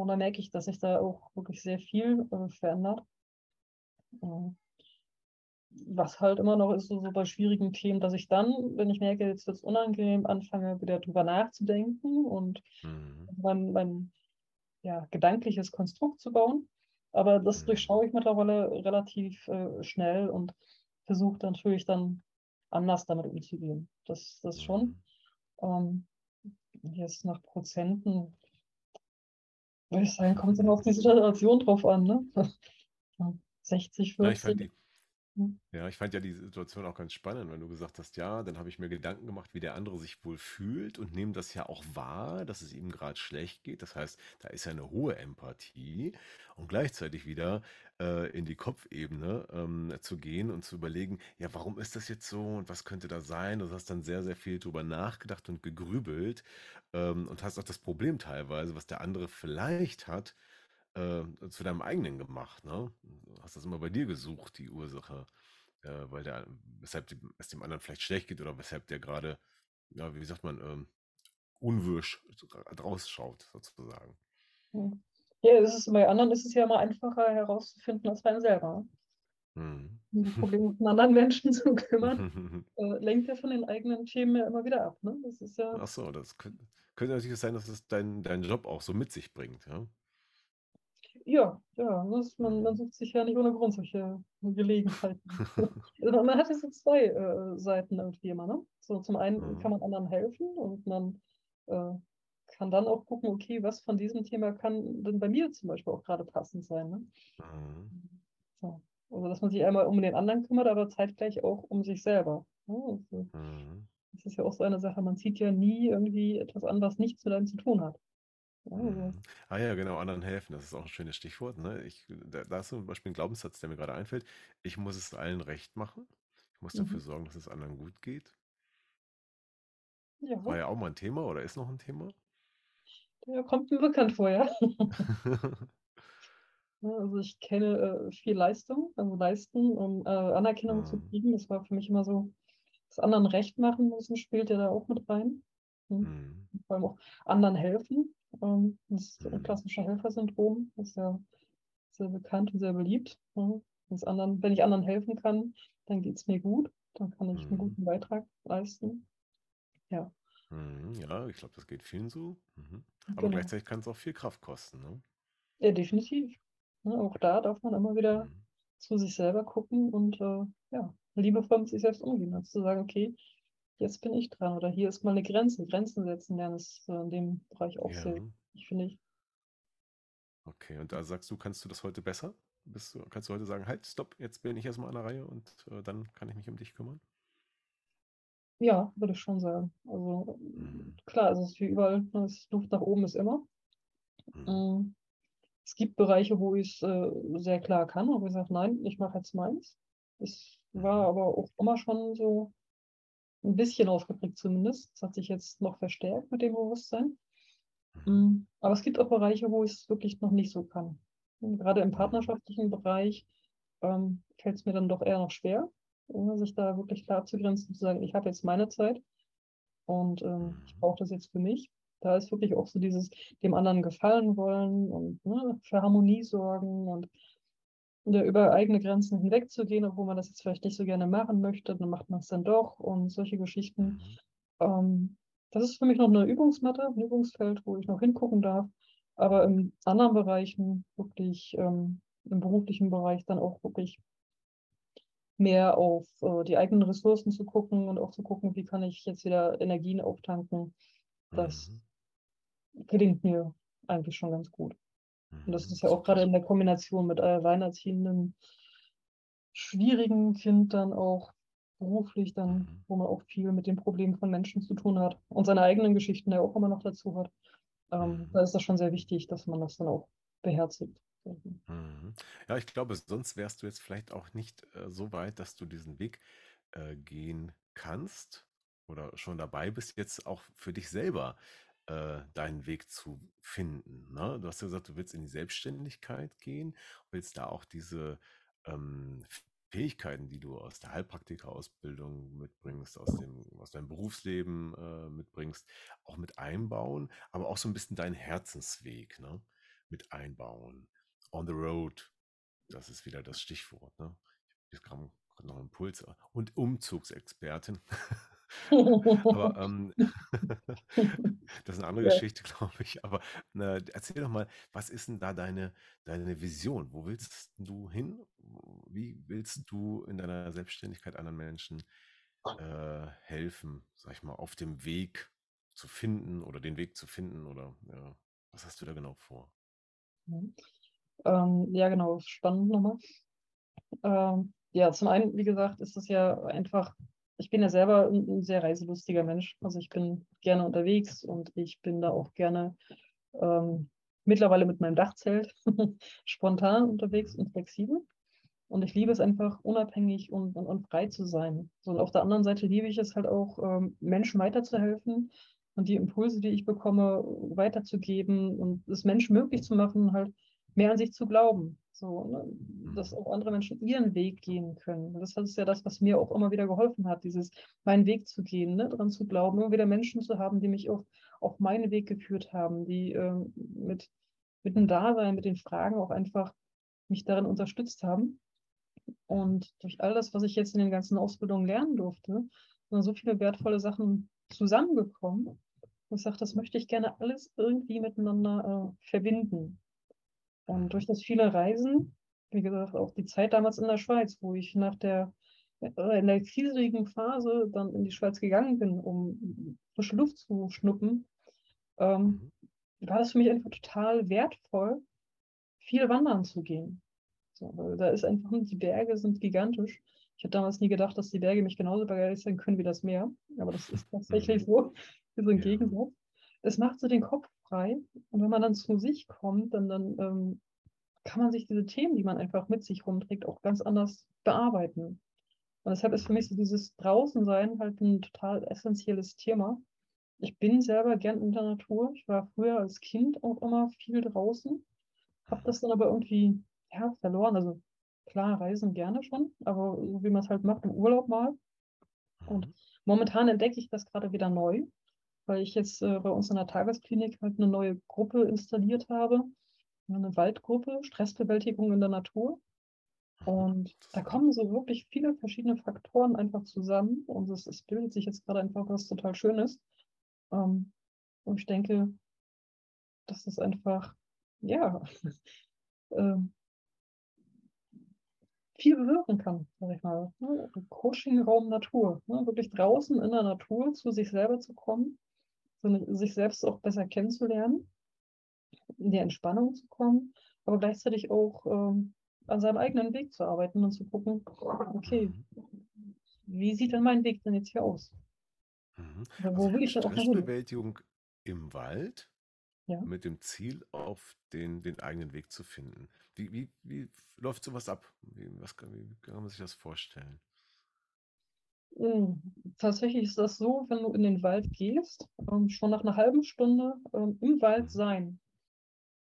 Und da merke ich, dass sich da auch wirklich sehr viel äh, verändert. Ähm, Was halt immer noch ist, so, so bei schwierigen Themen, dass ich dann, wenn ich merke, jetzt wird es unangenehm, anfange wieder drüber nachzudenken und Mhm. mein, mein ja, gedankliches Konstrukt zu bauen. Aber das Mhm. durchschaue ich mittlerweile relativ äh, schnell und versuche natürlich dann anders damit umzugehen. Das, das schon. Mhm. Ähm, jetzt nach Prozenten, würde ich sagen, kommt immer auf die Situation drauf an. Ne? Ja, 60, Ja, ich fand 40. die, Hm. ja, ich fand ja die Situation auch ganz spannend, wenn du gesagt hast, ja, dann habe ich mir Gedanken gemacht, wie der andere sich wohl fühlt und nehme das ja auch wahr, dass es ihm gerade schlecht geht. Das heißt, da ist ja eine hohe Empathie und gleichzeitig wieder äh, in die Kopfebene ähm, zu gehen und zu überlegen, ja, warum ist das jetzt so und was könnte da sein? Du hast dann sehr, sehr viel drüber nachgedacht und gegrübelt ähm, und hast auch das Problem teilweise, was der andere vielleicht hat, äh, zu deinem eigenen gemacht, ne? Du hast das immer bei dir gesucht, die Ursache, äh, weil der, weshalb dem, es dem anderen vielleicht schlecht geht oder weshalb der gerade, ja, wie sagt man, ähm, unwirsch draus schaut, sozusagen. Hm. Ja, es ist, bei anderen ist es ja immer einfacher herauszufinden als bei einem selber. Mhm. Die Probleme von anderen Menschen zu kümmern, äh, lenkt ja von den eigenen Themen ja immer wieder ab. Ne? Das ist ja, Ach so, das könnte, könnte natürlich sein, dass es dein, dein Job auch so mit sich bringt, ja? Ja, ja, das, man, man sucht sich ja nicht ohne Grund solche Gelegenheiten. Also man hat ja so zwei äh, Seiten irgendwie immer. Ne? So, zum einen kann Mhm. man anderen helfen und man äh, kann dann auch gucken, okay, was von diesem Thema kann denn bei mir zum Beispiel auch gerade passend sein. Ne? Mhm. So. Also, dass man sich einmal um den anderen kümmert, aber zeitgleich auch um sich selber. Ja, also, Mhm. das ist ja auch so eine Sache, man zieht ja nie irgendwie etwas an, was nichts mit einem zu tun hat. Ja, Mhm. Ah ja, genau, anderen helfen, das ist auch ein schönes Stichwort. Ne? Ich, da, da ist zum Beispiel ein Glaubenssatz, der mir gerade einfällt. Ich muss es allen recht machen. Ich muss dafür mhm. sorgen, dass es anderen gut geht. Ja, War ja auch mal ein Thema oder ist noch ein Thema. der kommt mir bekannt vor, ja. Ja, Also ich kenne äh, viel Leistung, also leisten, um äh, Anerkennung zu kriegen. Das war für mich immer so das anderen recht machen müssen, spielt ja da auch mit rein. Hm? Vor allem auch anderen helfen. Ähm, das mhm. klassische Helfersyndrom ist ja sehr bekannt und sehr beliebt. Anderen, wenn ich anderen helfen kann, dann geht es mir gut. Dann kann ich mhm. einen guten Beitrag leisten. Ja. Mhm, ja, ich glaube, das geht vielen so. Mhm. Aber genau. gleichzeitig kann es auch viel Kraft kosten. Ne? Ja, definitiv. Ne, auch da darf man immer wieder mhm. zu sich selber gucken und äh, ja, liebevoll mit sich selbst umgehen. Also zu sagen, okay, jetzt bin ich dran oder hier ist mal eine Grenze. Grenzen setzen lernen ist äh, in dem Bereich auch ja. sehr wichtig, finde ich. Okay, und da sagst du, kannst du das heute besser? Bist du, kannst du heute sagen, halt, stopp, jetzt bin ich erstmal an der Reihe und äh, dann kann ich mich um dich kümmern? Ja, würde ich schon sagen. Also mhm. klar, es ist wie überall, ne, das Luft nach oben ist immer. Mhm. Ähm, es gibt Bereiche, wo ich es äh, sehr klar kann, wo ich sage, nein, ich mache jetzt meins. Das war mhm. aber auch immer schon so ein bisschen ausgeprägt zumindest. Das hat sich jetzt noch verstärkt mit dem Bewusstsein. Mhm. Mm, aber es gibt auch Bereiche, wo ich es wirklich noch nicht so kann. Und gerade im partnerschaftlichen Bereich ähm, fällt es mir dann doch eher noch schwer, sich da wirklich klar zu grenzen, zu sagen, ich habe jetzt meine Zeit und ähm, ich mhm. brauche das jetzt für mich. Da ist wirklich auch so dieses dem anderen gefallen wollen und ne, für Harmonie sorgen und ja, über eigene Grenzen hinwegzugehen, obwohl man das jetzt vielleicht nicht so gerne machen möchte, dann macht man es dann doch und solche Geschichten. Mhm. Ähm, das ist für mich noch eine Übungsmatte, ein Übungsfeld, wo ich noch hingucken darf. Aber in anderen Bereichen, wirklich ähm, im beruflichen Bereich, dann auch wirklich mehr auf äh, die eigenen Ressourcen zu gucken und auch zu gucken, wie kann ich jetzt wieder Energien auftanken. Das mhm. gelingt mir eigentlich schon ganz gut. Und das mhm. ist ja auch gerade in der Kombination mit alleinerziehenden, schwierigen Kind dann auch beruflich dann, mhm. wo man auch viel mit den Problemen von Menschen zu tun hat und seine eigenen Geschichten ja auch immer noch dazu hat. Ähm, mhm. Da ist das schon sehr wichtig, dass man das dann auch beherzigt. Mhm. Ja, ich glaube, sonst wärst du jetzt vielleicht auch nicht äh, so weit, dass du diesen Weg äh, gehen kannst oder schon dabei bist, jetzt auch für dich selber äh, deinen Weg zu finden. Ne? Du hast ja gesagt, du willst in die Selbstständigkeit gehen, willst da auch diese ähm, Fähigkeiten, die du aus der Heilpraktika-Ausbildung mitbringst, aus, dem, aus deinem Berufsleben äh, mitbringst, auch mit einbauen, aber auch so ein bisschen deinen Herzensweg ne? mit einbauen. On the road, das ist wieder das Stichwort. Ne? Ich habe noch einen Impuls. Und Umzugsexpertin. Aber ähm, das ist eine andere ja. Geschichte, glaube ich. Aber na, erzähl doch mal, was ist denn da deine, deine Vision? Wo willst du hin? Wie willst du in deiner Selbstständigkeit anderen Menschen äh, helfen, sag ich mal, auf dem Weg zu finden oder den Weg zu finden? Oder ja, was hast du da genau vor? Mhm. Ähm, ja, genau, spannend nochmal. Ähm, ja, zum einen, wie gesagt, ist es ja einfach ich bin ja selber ein, sehr reiselustiger Mensch. Also ich bin gerne unterwegs und ich bin da auch gerne ähm, mittlerweile mit meinem Dachzelt spontan unterwegs und flexibel. Und ich liebe es einfach, unabhängig und, und, und frei zu sein. So, und auf der anderen Seite liebe ich es halt auch, ähm, Menschen weiterzuhelfen und die Impulse, die ich bekomme, weiterzugeben und es Menschen möglich zu machen, halt mehr an sich zu glauben. So, ne? dass mhm. auch andere Menschen ihren Weg gehen können. Das ist ja das, was mir auch immer wieder geholfen hat, dieses meinen Weg zu gehen, ne? daran zu glauben, immer wieder Menschen zu haben, die mich auf, auf meinen Weg geführt haben, die ähm, mit, mit dem Dasein, mit den Fragen auch einfach mich darin unterstützt haben. Und durch all das, was ich jetzt in den ganzen Ausbildungen lernen durfte, sind so viele wertvolle Sachen zusammengekommen. Und ich sage, das möchte ich gerne alles irgendwie miteinander äh, verbinden. Und durch das viele Reisen, wie gesagt, auch die Zeit damals in der Schweiz, wo ich nach der, äh, in der kriselnden Phase dann in die Schweiz gegangen bin, um frische Luft zu schnuppen, ähm, mhm. war das für mich einfach total wertvoll, viel wandern zu gehen. So, weil da ist einfach, die Berge sind gigantisch. Ich habe damals nie gedacht, dass die Berge mich genauso begeistern können wie das Meer. Aber das ist tatsächlich mhm. so. so ein Gegensatz. Es macht so den Kopf frei. Und wenn man dann zu sich kommt, dann, dann ähm, kann man sich diese Themen, die man einfach mit sich rumträgt, auch ganz anders bearbeiten. Und deshalb ist für mich so dieses Draußensein halt ein total essentielles Thema. Ich bin selber gern in der Natur. Ich war früher als Kind auch immer viel draußen, habe das dann aber irgendwie ja, verloren. Also klar, reisen gerne schon, aber so wie man es halt macht im Urlaub mal. Und mhm. momentan entdecke ich das gerade wieder neu, weil ich jetzt äh, bei uns in der Tagesklinik halt eine neue Gruppe installiert habe, eine Waldgruppe, Stressbewältigung in der Natur. Und da kommen so wirklich viele verschiedene Faktoren einfach zusammen und es, es bildet sich jetzt gerade einfach was total Schönes. Ähm, und ich denke, dass es einfach, ja, äh, viel bewirken kann, sag ich mal. Ne? Coaching-Raum Natur. Ne? Wirklich draußen in der Natur zu sich selber zu kommen, sich selbst auch besser kennenzulernen, in die Entspannung zu kommen, aber gleichzeitig auch ähm, an seinem eigenen Weg zu arbeiten und zu gucken, okay, wie sieht denn mein Weg denn jetzt hier aus? Mhm. Wo also will ich Stressbewältigung im Wald ja. mit dem Ziel, auf den, den eigenen Weg zu finden. Wie, wie, wie läuft sowas ab? Wie, was, wie kann man sich das vorstellen? Hm, tatsächlich ist das so, wenn du in den Wald gehst, ähm, schon nach einer halben Stunde ähm, im Wald mhm. sein,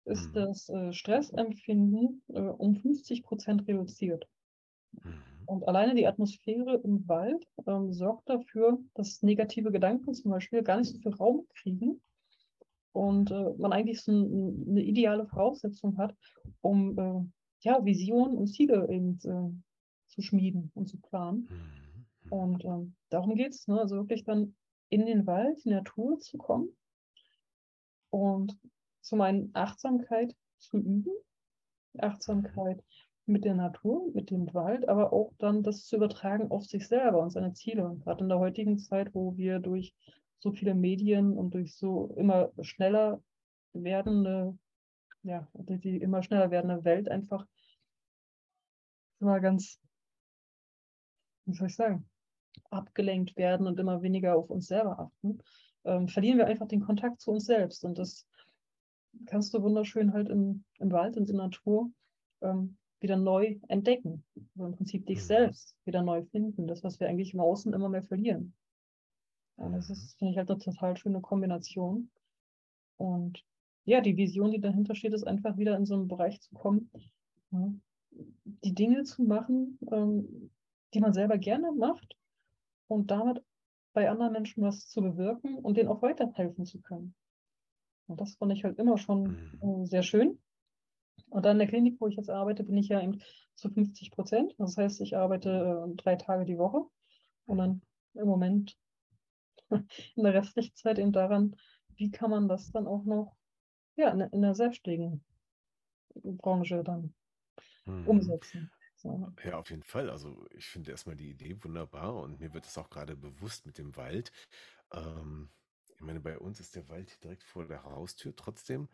ist mhm. das äh, Stressempfinden äh, um 50 Prozent reduziert. Mhm. Und alleine die Atmosphäre im Wald ähm, sorgt dafür, dass negative Gedanken zum Beispiel gar nicht so viel Raum kriegen und äh, man eigentlich so ein, eine ideale Voraussetzung hat, um ja, Visionen und Ziele eben zu schmieden und zu planen. Und ähm, darum geht es, ne? also wirklich dann in den Wald, in die Natur zu kommen und zum einen Achtsamkeit zu üben, Achtsamkeit mit der Natur, mit dem Wald, aber auch dann das zu übertragen auf sich selber und seine Ziele. Gerade in der heutigen Zeit, wo wir durch so viele Medien und durch so immer schneller werdende, ja, die immer schneller werdende Welt einfach immer ganz, wie soll ich sagen, abgelenkt werden und immer weniger auf uns selber achten, ähm, verlieren wir einfach den Kontakt zu uns selbst. Und das kannst du wunderschön halt im, im Wald und in der Natur ähm, wieder neu entdecken. Also Im Prinzip dich mhm. selbst wieder neu finden. Das, was wir eigentlich im Außen immer mehr verlieren. Und das ist, finde ich, halt eine total schöne Kombination. Und ja, die Vision, die dahinter steht, ist einfach wieder in so einen Bereich zu kommen, ja, die Dinge zu machen, ähm, die man selber gerne macht und damit bei anderen Menschen was zu bewirken und denen auch weiterhelfen zu können. Und das fand ich halt immer schon mhm. äh, sehr schön. Und dann in der Klinik, wo ich jetzt arbeite, bin ich ja eben zu 50 Prozent. Das heißt, ich arbeite äh, drei Tage die Woche und dann im Moment in der restlichen Zeit eben daran, wie kann man das dann auch noch ja, in, in der selbstständigen Branche dann mhm. umsetzen. Ja, auf jeden Fall. Also ich finde erstmal die Idee wunderbar und mir wird es auch gerade bewusst mit dem Wald. Ähm, ich meine, bei uns ist der Wald direkt vor der Haustür. Trotzdem,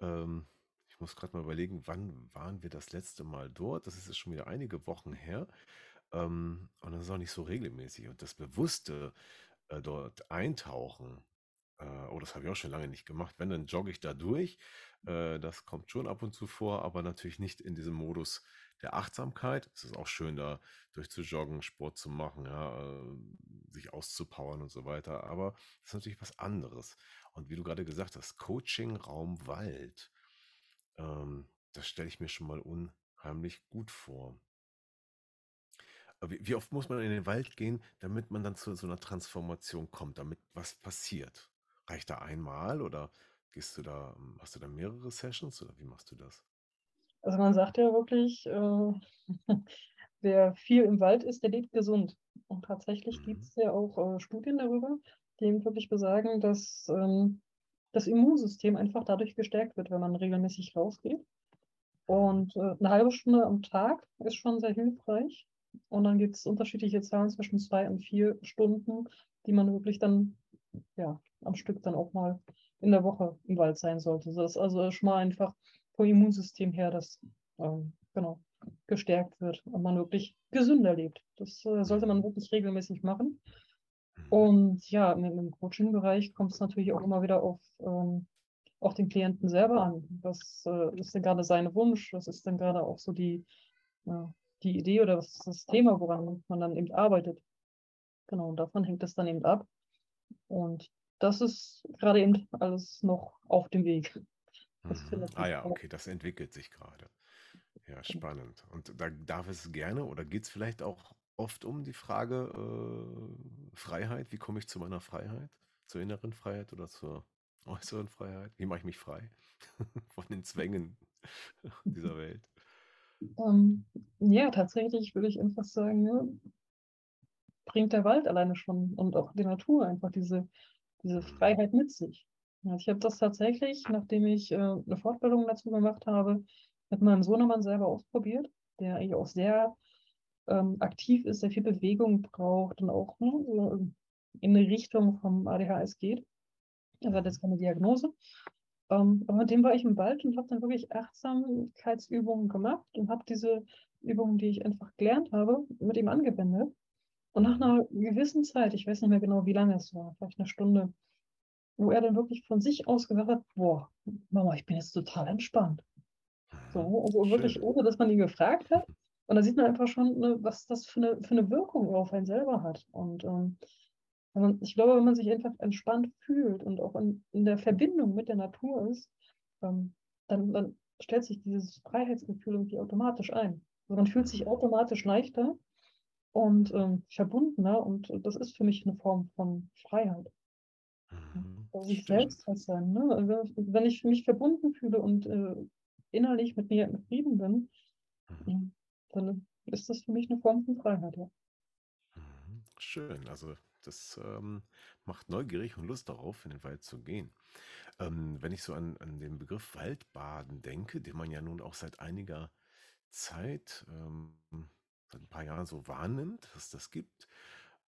ähm, ich muss gerade mal überlegen, wann waren wir das letzte Mal dort? Das ist schon wieder einige Wochen her. Ähm, und das ist auch nicht so regelmäßig. Und das Bewusste, äh, dort eintauchen, äh, oh, das habe ich auch schon lange nicht gemacht. Wenn, dann jogge ich da durch. Äh, das kommt schon ab und zu vor, aber natürlich nicht in diesem Modus der Achtsamkeit. Es ist auch schön, da durchzujoggen, Sport zu machen, ja, äh, sich auszupowern und so weiter. Aber es ist natürlich was anderes. Und wie du gerade gesagt hast, Coaching Raum Wald, ähm, das stelle ich mir schon mal unheimlich gut vor. Wie, wie oft muss man in den Wald gehen, damit man dann zu so einer Transformation kommt, damit was passiert? Reicht da einmal oder gehst du da, ähm, hast du da mehrere Sessions oder wie machst du das? Also man sagt ja wirklich, äh, wer viel im Wald ist, der lebt gesund. Und tatsächlich mhm. gibt es ja auch äh, Studien darüber, die eben wirklich besagen, dass ähm, das Immunsystem einfach dadurch gestärkt wird, wenn man regelmäßig rausgeht. Und äh, eine halbe Stunde am Tag ist schon sehr hilfreich. Und dann gibt es unterschiedliche Zahlen zwischen zwei und vier Stunden, die man wirklich dann ja, am Stück dann auch mal in der Woche im Wald sein sollte. So dass also schon mal einfach vom Immunsystem her das ähm, genau, gestärkt wird und man wirklich gesünder lebt. Das äh, sollte man wirklich regelmäßig machen. Und ja, im, im Coaching-Bereich kommt es natürlich auch immer wieder auf, ähm, auf den Klienten selber an. Was äh, ist denn gerade sein Wunsch? Was ist denn gerade auch so die, äh, die Idee oder was ist das Thema, woran man dann eben arbeitet. Genau, und davon hängt es dann eben ab. Und das ist gerade eben alles noch auf dem Weg. Mhm. Ah ja, okay, das entwickelt sich gerade. Ja, spannend. Und da darf es gerne oder geht es vielleicht auch oft um die Frage äh, Freiheit. Wie komme ich zu meiner Freiheit? Zur inneren Freiheit oder zur äußeren Freiheit? Wie mache ich mich frei von den Zwängen dieser Welt? Ähm, ja, tatsächlich würde ich einfach sagen, ne, bringt der Wald alleine schon und auch die Natur einfach diese, diese Freiheit mit sich. Also ich habe das tatsächlich, nachdem ich äh, eine Fortbildung dazu gemacht habe, mit meinem Sohnemann selber ausprobiert, der eigentlich auch sehr ähm, aktiv ist, sehr viel Bewegung braucht und auch ne, in eine Richtung vom ADHS geht. Er hat jetzt keine Diagnose. Ähm, aber mit dem war ich im Wald und habe dann wirklich Achtsamkeitsübungen gemacht und habe diese Übungen, die ich einfach gelernt habe, mit ihm angewendet. Und nach einer gewissen Zeit, ich weiß nicht mehr genau, wie lange es war, vielleicht eine Stunde, wo er dann wirklich von sich aus gesagt hat, boah, Mama, ich bin jetzt total entspannt. So, mhm. also wirklich ohne, dass man ihn gefragt hat. Und da sieht man einfach schon, ne, was das für eine, für eine Wirkung auf einen selber hat. Und ähm, man, ich glaube, wenn man sich einfach entspannt fühlt und auch in, in der Verbindung mit der Natur ist, ähm, dann, dann stellt sich dieses Freiheitsgefühl irgendwie automatisch ein. Also man fühlt sich automatisch leichter und ähm, verbundener und das ist für mich eine Form von Freiheit. Mhm, also sich selbst halt sein. Ne? Also wenn ich mich verbunden fühle und äh, innerlich mit mir im Frieden bin, mhm. dann ist das für mich eine Form von Freiheit. Ja. Mhm, schön, also das ähm, macht neugierig und Lust darauf, in den Wald zu gehen. Ähm, wenn ich so an, an den Begriff Waldbaden denke, den man ja nun auch seit einiger Zeit ähm, seit ein paar Jahren so wahrnimmt, dass das gibt.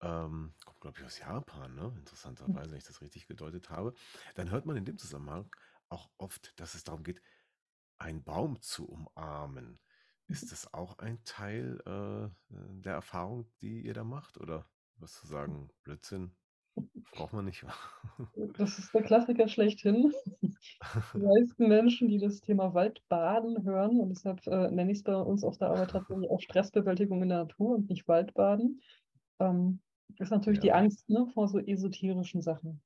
Ähm, kommt, glaube ich, aus Japan, ne? interessanterweise, wenn ich das richtig gedeutet habe. Dann hört man in dem Zusammenhang auch oft, dass es darum geht, einen Baum zu umarmen. Ist das auch ein Teil äh, der Erfahrung, die ihr da macht? Oder was zu sagen, Blödsinn? Braucht man nicht. Das ist der Klassiker schlechthin. Die meisten Menschen, die das Thema Waldbaden hören, und deshalb äh, nenne ich es bei uns auf der Arbeit tatsächlich auch Stressbewältigung in der Natur und nicht Waldbaden, ähm, ist natürlich ja. die Angst ne, vor so esoterischen Sachen.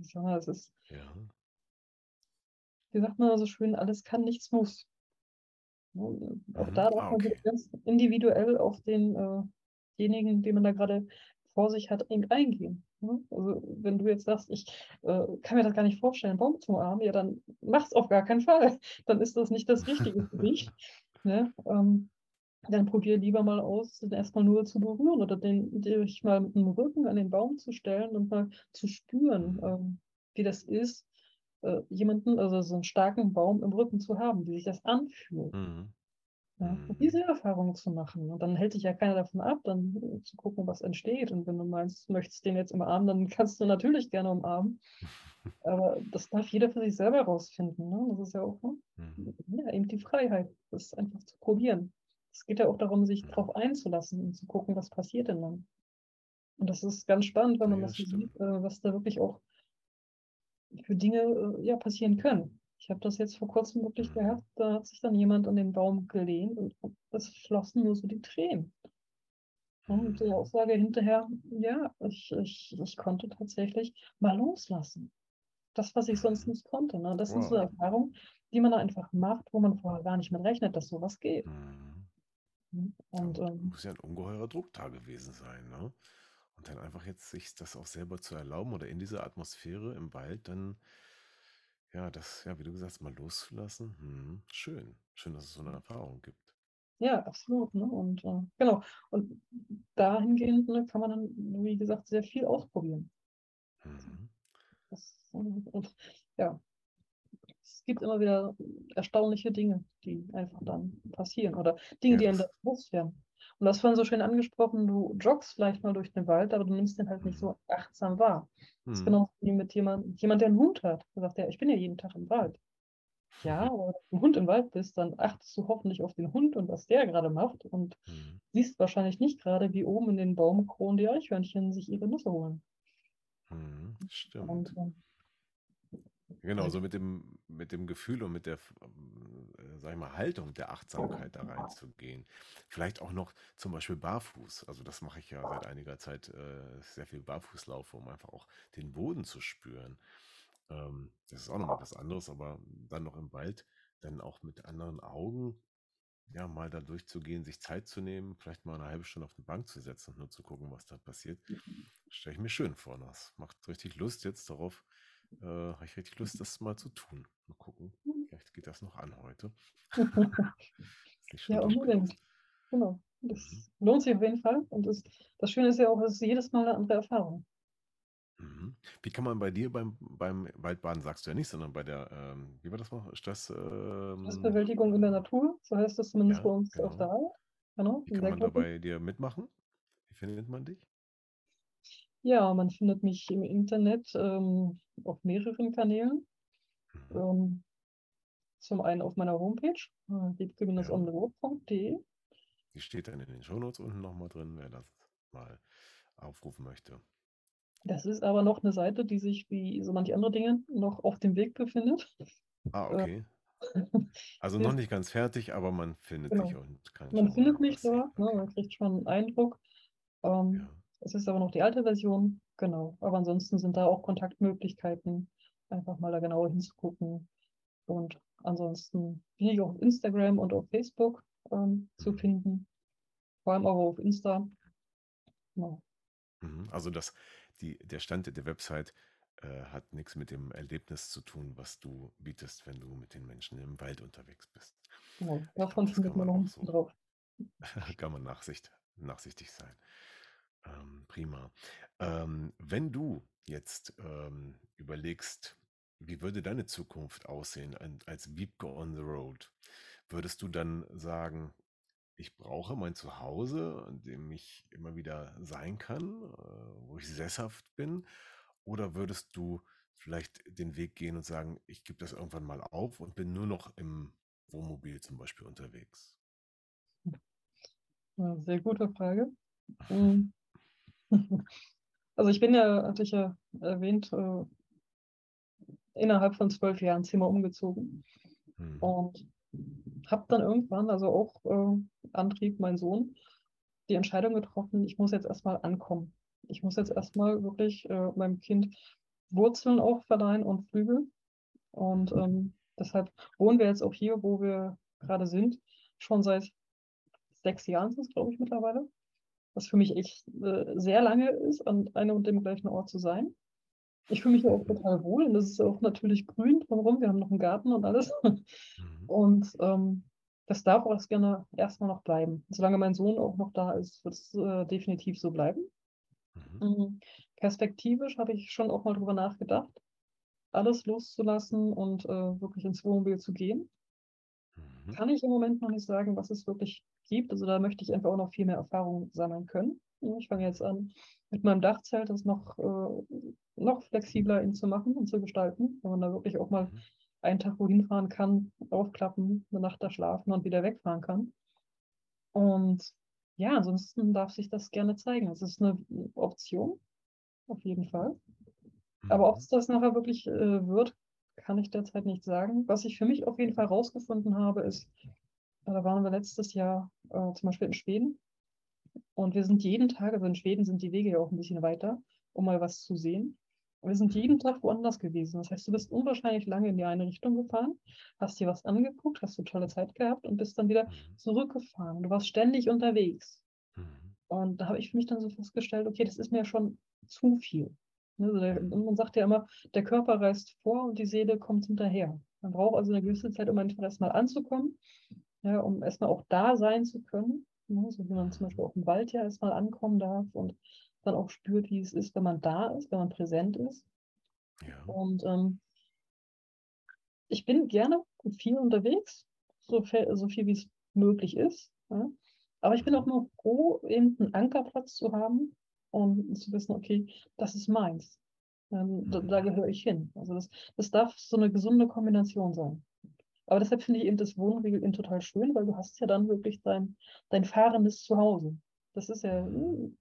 Ich sage, es ist, ja. wie sagt man so schön, alles kann, nichts muss. Und auch mhm. da darf ah, okay. man ganz individuell auf denjenigen, äh den man da gerade vor sich hat, eingehen. Ne? Also wenn du jetzt sagst, ich äh, kann mir das gar nicht vorstellen, einen Baum zu umarmen, ja, dann mach es auf gar keinen Fall. Dann ist das nicht das Richtige für dich. Ne? Ähm, dann probier lieber mal aus, den erstmal nur zu berühren oder den, dich mal mit dem Rücken an den Baum zu stellen und mal zu spüren, ähm, wie das ist, äh, jemanden, also so einen starken Baum im Rücken zu haben, wie sich das anfühlt. Mhm. Ja, und mhm. diese Erfahrung zu machen. Und dann hält dich ja keiner davon ab, dann äh, zu gucken, was entsteht. Und wenn du meinst, du möchtest den jetzt umarmen, dann kannst du natürlich gerne umarmen. Aber das darf jeder für sich selber rausfinden. Ne? Das ist ja auch ne? mhm. ja, eben die Freiheit, das einfach zu probieren. Es geht ja auch darum, sich darauf einzulassen und zu gucken, was passiert denn dann. Und das ist ganz spannend, wenn man ja, das sieht, äh, was da wirklich auch für Dinge äh, ja, passieren können. Ich habe das jetzt vor kurzem wirklich gehabt, da hat sich dann jemand an den Baum gelehnt und es flossen nur so die Tränen. Und die Aussage hinterher, ja, ich, ich, ich konnte tatsächlich mal loslassen. Das, was ich sonst nicht konnte. Ne? Das wow. sind so Erfahrungen, die man einfach macht, wo man vorher gar nicht mit rechnet, dass sowas geht. Mhm. Hm, und, ähm, muss ja ein ungeheurer Druck da gewesen sein. Ne? Und dann einfach jetzt sich das auch selber zu erlauben oder in dieser Atmosphäre im Wald dann ja, das, ja, wie du gesagt hast, mal loszulassen. Mhm. Schön. Schön, dass es so eine Erfahrung gibt. Ja, absolut. Ne? Und äh, genau. Und dahingehend ne, kann man dann, wie gesagt, sehr viel ausprobieren. Mhm. Das, und, ja, es gibt immer wieder erstaunliche Dinge, die einfach dann passieren oder Dinge, ja, die einem da bewusst werden. Und das vorhin so schön angesprochen, du joggst vielleicht mal durch den Wald, aber du nimmst den halt nicht so achtsam wahr. Das ist hm. genau wie mit jemand, jemand, der einen Hund hat. Der sagt, ja, ich bin ja jeden Tag im Wald. Ja, aber wenn du ein Hund im Wald bist, dann achtest du hoffentlich auf den Hund und was der gerade macht und mhm. siehst wahrscheinlich nicht gerade, wie oben in den Baumkronen die Eichhörnchen sich ihre Nüsse holen. Mhm, stimmt. Und, Genau, so mit dem, mit dem Gefühl und mit der, äh, sag ich mal, Haltung der Achtsamkeit da reinzugehen. Vielleicht auch noch zum Beispiel barfuß. Also das mache ich ja seit einiger Zeit äh, sehr viel Barfußlaufe, um einfach auch den Boden zu spüren. Ähm, das ist auch nochmal was anderes, aber dann noch im Wald, dann auch mit anderen Augen ja, mal da durchzugehen, sich Zeit zu nehmen, vielleicht mal eine halbe Stunde auf die Bank zu setzen und nur zu gucken, was da passiert, stelle ich mir schön vor. Das macht richtig Lust jetzt darauf, äh, habe ich richtig Lust, das mal zu tun. Mal gucken, vielleicht geht das noch an heute. ja, unbedingt. Genau. Das mhm. lohnt sich auf jeden Fall. Und das, das Schöne ist ja auch, es ist jedes Mal eine andere Erfahrung. Mhm. Wie kann man bei dir beim, beim Waldbaden, sagst du ja nicht, sondern bei der, ähm, wie war das noch? Stress, ähm, Stressbewältigung in der Natur, so heißt das zumindest ja, bei uns genau. auf der Arbeit. Genau, wie kann man da bei dir mitmachen? Wie findet man dich? Ja, man findet mich im Internet ähm, auf mehreren Kanälen. Mhm. Ähm, zum einen auf meiner Homepage, äh, wiebke-ontheroad.de. Die steht dann in den Shownotes unten nochmal drin, wer das mal aufrufen möchte. Das ist aber noch eine Seite, die sich wie so manche andere Dinge noch auf dem Weg befindet. Ah, okay. Also noch nicht ganz fertig, aber man findet genau. sich und kann Man findet mich da, ne, man kriegt schon einen Eindruck. Ähm, ja. Es ist aber noch die alte Version, genau. Aber ansonsten sind da auch Kontaktmöglichkeiten, einfach mal da genauer hinzugucken. Und ansonsten bin ich auch auf Instagram und auf Facebook ähm, zu finden. Vor allem auch auf Insta. Genau. Mhm. Also das, die, der Stand der Website äh, hat nichts mit dem Erlebnis zu tun, was du bietest, wenn du mit den Menschen im Wald unterwegs bist. Genau, davon findet man noch so, drauf. kann man nachsicht, nachsichtig sein. Ähm, prima. Ähm, wenn du jetzt ähm, überlegst, wie würde deine Zukunft aussehen als Wiebke on the Road? Würdest du dann sagen, ich brauche mein Zuhause, an dem ich immer wieder sein kann, äh, wo ich sesshaft bin? Oder würdest du vielleicht den Weg gehen und sagen, ich gebe das irgendwann mal auf und bin nur noch im Wohnmobil zum Beispiel unterwegs? sehr gute Frage. Also ich bin ja, hatte ich ja erwähnt, äh, innerhalb von zwölf Jahren Zimmer umgezogen. Hm. Und habe dann irgendwann, also auch äh, Antrieb, mein Sohn, die Entscheidung getroffen, ich muss jetzt erstmal ankommen. Ich muss jetzt erstmal wirklich äh, meinem Kind Wurzeln auch verleihen und Flügel. Und ähm, deshalb wohnen wir jetzt auch hier, wo wir gerade sind, schon seit sechs Jahren sind es, glaube ich, mittlerweile. Was für mich echt äh, sehr lange ist, an einem und dem gleichen Ort zu sein. Ich fühle mich hier auch total wohl und es ist auch natürlich grün drumherum. Wir haben noch einen Garten und alles. Mhm. Und ähm, das darf auch gerne erstmal noch bleiben. Solange mein Sohn auch noch da ist, wird es äh, definitiv so bleiben. Mhm. Mm, perspektivisch habe ich schon auch mal drüber nachgedacht, alles loszulassen und äh, wirklich ins Wohnmobil zu gehen. Mhm. Kann ich im Moment noch nicht sagen, was es wirklich gibt. Also da möchte ich einfach auch noch viel mehr Erfahrung sammeln können. Ich fange jetzt an, mit meinem Dachzelt das noch, äh, noch flexibler ihn zu machen und zu gestalten, wenn man da wirklich auch mal mhm. einen Tag wohin fahren kann, aufklappen, eine Nacht da schlafen und wieder wegfahren kann. Und ja, ansonsten darf sich das gerne zeigen. Es ist eine Option, auf jeden Fall. Aber ob mhm. es das nachher wirklich äh, wird, kann ich derzeit nicht sagen. Was ich für mich auf jeden Fall rausgefunden habe, ist, da waren wir letztes Jahr äh, zum Beispiel in Schweden und wir sind jeden Tag, also in Schweden sind die Wege ja auch ein bisschen weiter, um mal was zu sehen. Wir sind jeden Tag woanders gewesen. Das heißt, du bist unwahrscheinlich lange in die eine Richtung gefahren, hast dir was angeguckt, hast du tolle Zeit gehabt und bist dann wieder mhm. zurückgefahren. Du warst ständig unterwegs. Mhm. Und da habe ich für mich dann so festgestellt, okay, das ist mir schon zu viel. Ne, also der, mhm. man sagt ja immer, der Körper reist vor und die Seele kommt hinterher. Man braucht also eine gewisse Zeit, um einfach erstmal anzukommen, ja, um erstmal auch da sein zu können. Ne? So wie man zum Beispiel auch im Wald ja erstmal ankommen darf und dann auch spürt, wie es ist, wenn man da ist, wenn man präsent ist. Ja. Und ähm, ich bin gerne viel unterwegs, so viel, so viel wie es möglich ist. Ja? Aber ich bin auch nur froh, eben einen Ankerplatz zu haben und zu wissen, okay, das ist meins. Ähm, da, da, mhm. gehöre ich hin. Also das, das darf so eine gesunde Kombination sein. Aber deshalb finde ich eben das Wohnmobil eben total schön, weil du hast ja dann wirklich dein, dein fahrendes Zuhause. Das ist ja uh,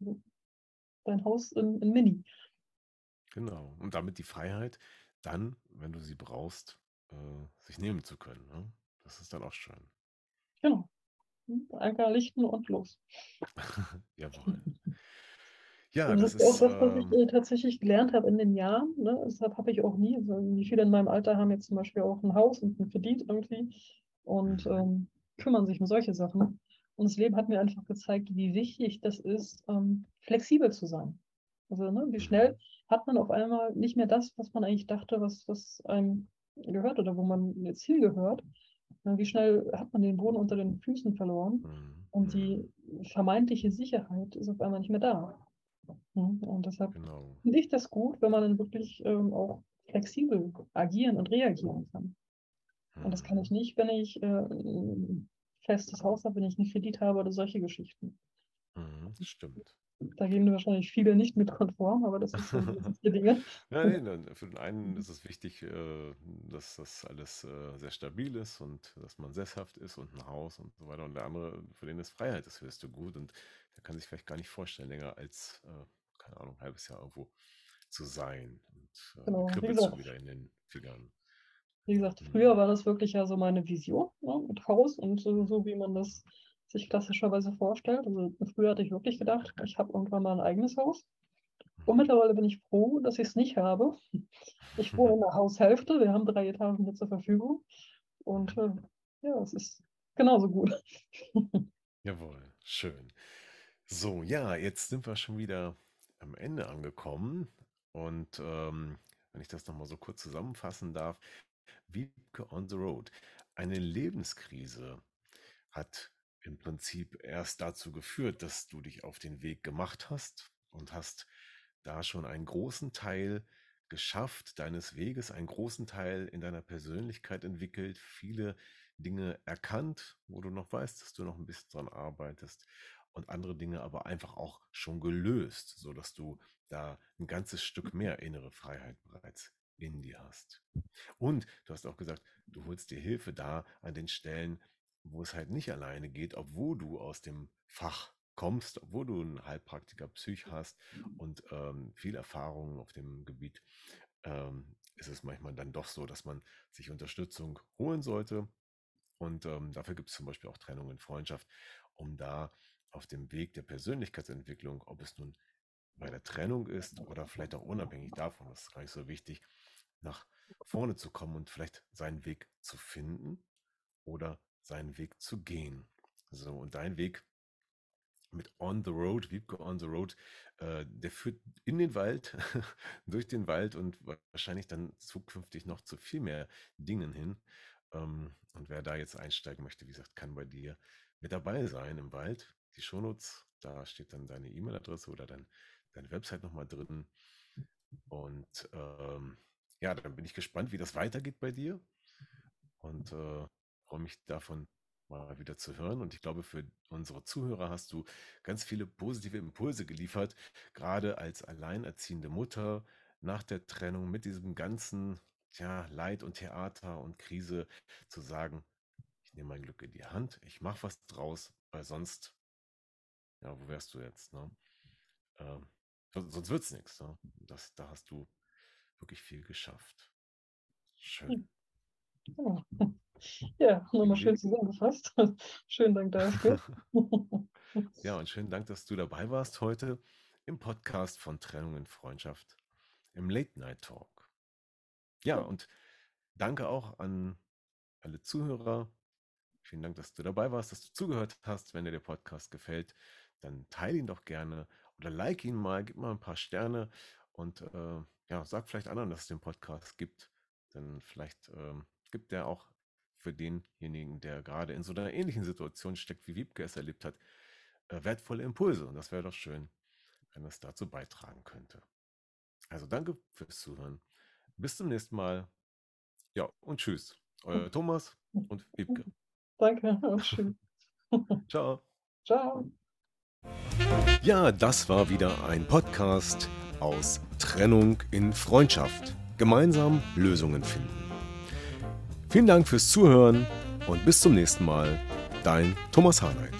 dein Haus in, in Mini. Genau. Und damit die Freiheit, dann, wenn du sie brauchst, äh, sich nehmen zu können. Ne? Das ist dann auch schön. Genau. Anker lichten und los. Jawohl. Ja, und das, das ist auch das, was ich ähm, äh, tatsächlich gelernt habe in den Jahren. Ne? Deshalb habe ich auch nie, also wie viele in meinem Alter haben jetzt zum Beispiel auch ein Haus und einen Kredit irgendwie. Und mhm. ähm, kümmern sich um solche Sachen. Und das Leben hat mir einfach gezeigt, wie wichtig das ist, ähm, flexibel zu sein. Also ne, wie schnell hat man auf einmal nicht mehr das, was man eigentlich dachte, was, was einem gehört oder wo man jetzt hingehört. Wie schnell hat man den Boden unter den Füßen verloren mhm. und die mhm. vermeintliche Sicherheit ist auf einmal nicht mehr da. Und deshalb genau. finde ich das gut, wenn man dann wirklich ähm, auch flexibel agieren und reagieren kann. Und das kann ich mhm. nicht, wenn ich äh, ein festes Haus habe, wenn ich einen Kredit habe oder solche Geschichten. das stimmt. Da gehen wahrscheinlich viele nicht mit konform, aber das ist so die Dinge. Nein, nein, für den einen ist es wichtig, äh, dass das alles äh, sehr stabil ist und dass man sesshaft ist und ein Haus und so weiter. Und der andere, für den ist Freiheit das höchste Gut und der kann sich vielleicht gar nicht vorstellen, länger als, äh, keine Ahnung, ein halbes Jahr irgendwo zu sein. Und genau, kribbelt so wieder in den Fingern. Wie gesagt, mhm. früher war das wirklich ja so meine Vision ne, mit Haus und so, so wie man das sich klassischerweise vorstellt. Also früher hatte ich wirklich gedacht, ich habe irgendwann mal ein eigenes Haus. Und mittlerweile bin ich froh, dass ich es nicht habe. Ich wohne in der Haushälfte, wir haben drei Etagen hier zur Verfügung. Und äh, ja, es ist genauso gut. Jawohl, schön. So, ja, jetzt sind wir schon wieder am Ende angekommen. Und ähm, wenn ich das nochmal so kurz zusammenfassen darf, Wiebke on the Road. Eine Lebenskrise hat im Prinzip erst dazu geführt, dass du dich auf den Weg gemacht hast und hast da schon einen großen Teil geschafft deines Weges, einen großen Teil in deiner Persönlichkeit entwickelt, viele Dinge erkannt, wo du noch weißt, dass du noch ein bisschen dran arbeitest und andere Dinge aber einfach auch schon gelöst, so dass du da ein ganzes Stück mehr innere Freiheit bereits in dir hast. Und du hast auch gesagt, du holst dir Hilfe da an den Stellen, wo es halt nicht alleine geht, obwohl du aus dem Fach kommst, obwohl du einen Heilpraktiker Psych hast und ähm, viel Erfahrung auf dem Gebiet, ähm, ist es manchmal dann doch so, dass man sich Unterstützung holen sollte. Und ähm, dafür gibt es zum Beispiel auch Trennung in Freundschaft, um da auf dem Weg der Persönlichkeitsentwicklung, ob es nun bei der Trennung ist oder vielleicht auch unabhängig davon, das ist gar nicht so wichtig, nach vorne zu kommen und vielleicht seinen Weg zu finden oder seinen Weg zu gehen. So, und dein Weg mit On the Road, Wiebke On the Road, äh, der führt in den Wald, durch den Wald und wahrscheinlich dann zukünftig noch zu viel mehr Dingen hin. Ähm, und wer da jetzt einsteigen möchte, wie gesagt, kann bei dir mit dabei sein im Wald. Die Shownotes, da steht dann deine E-Mail-Adresse oder dein, deine Website nochmal drin. Und ähm, ja, dann bin ich gespannt, wie das weitergeht bei dir. Und äh, freue mich davon mal wieder zu hören. Und ich glaube, für unsere Zuhörer hast du ganz viele positive Impulse geliefert, gerade als alleinerziehende Mutter nach der Trennung mit diesem ganzen tja, Leid und Theater und Krise zu sagen, ich nehme mein Glück in die Hand, ich mache was draus, weil sonst, ja, wo wärst du jetzt? Ne? Ähm, sonst wird es nichts. Ne? da hast du wirklich viel geschafft. Schön. Ja. Ja, nochmal schön zusammengefasst. schönen Dank dafür. ja, und schönen Dank, dass du dabei warst heute im Podcast von Trennung in Freundschaft, im Late Night Talk. Ja, und danke auch an alle Zuhörer. Vielen Dank, dass du dabei warst, dass du zugehört hast. Wenn dir der Podcast gefällt, dann teile ihn doch gerne oder like ihn mal, gib mal ein paar Sterne und äh, ja, sag vielleicht anderen, dass es den Podcast gibt. Denn vielleicht ähm, gibt der auch für denjenigen, der gerade in so einer ähnlichen Situation steckt, wie Wiebke es erlebt hat, äh, wertvolle Impulse. Und das wäre doch schön, wenn es dazu beitragen könnte. Also danke fürs Zuhören. Bis zum nächsten Mal. Ja, und tschüss. Euer Thomas und Wiebke. Danke und tschüss. Ciao. Ciao. Ja, das war wieder ein Podcast aus Trennung in Freundschaft. Gemeinsam Lösungen finden. Vielen Dank fürs Zuhören und bis zum nächsten Mal. Dein Thomas Harnight.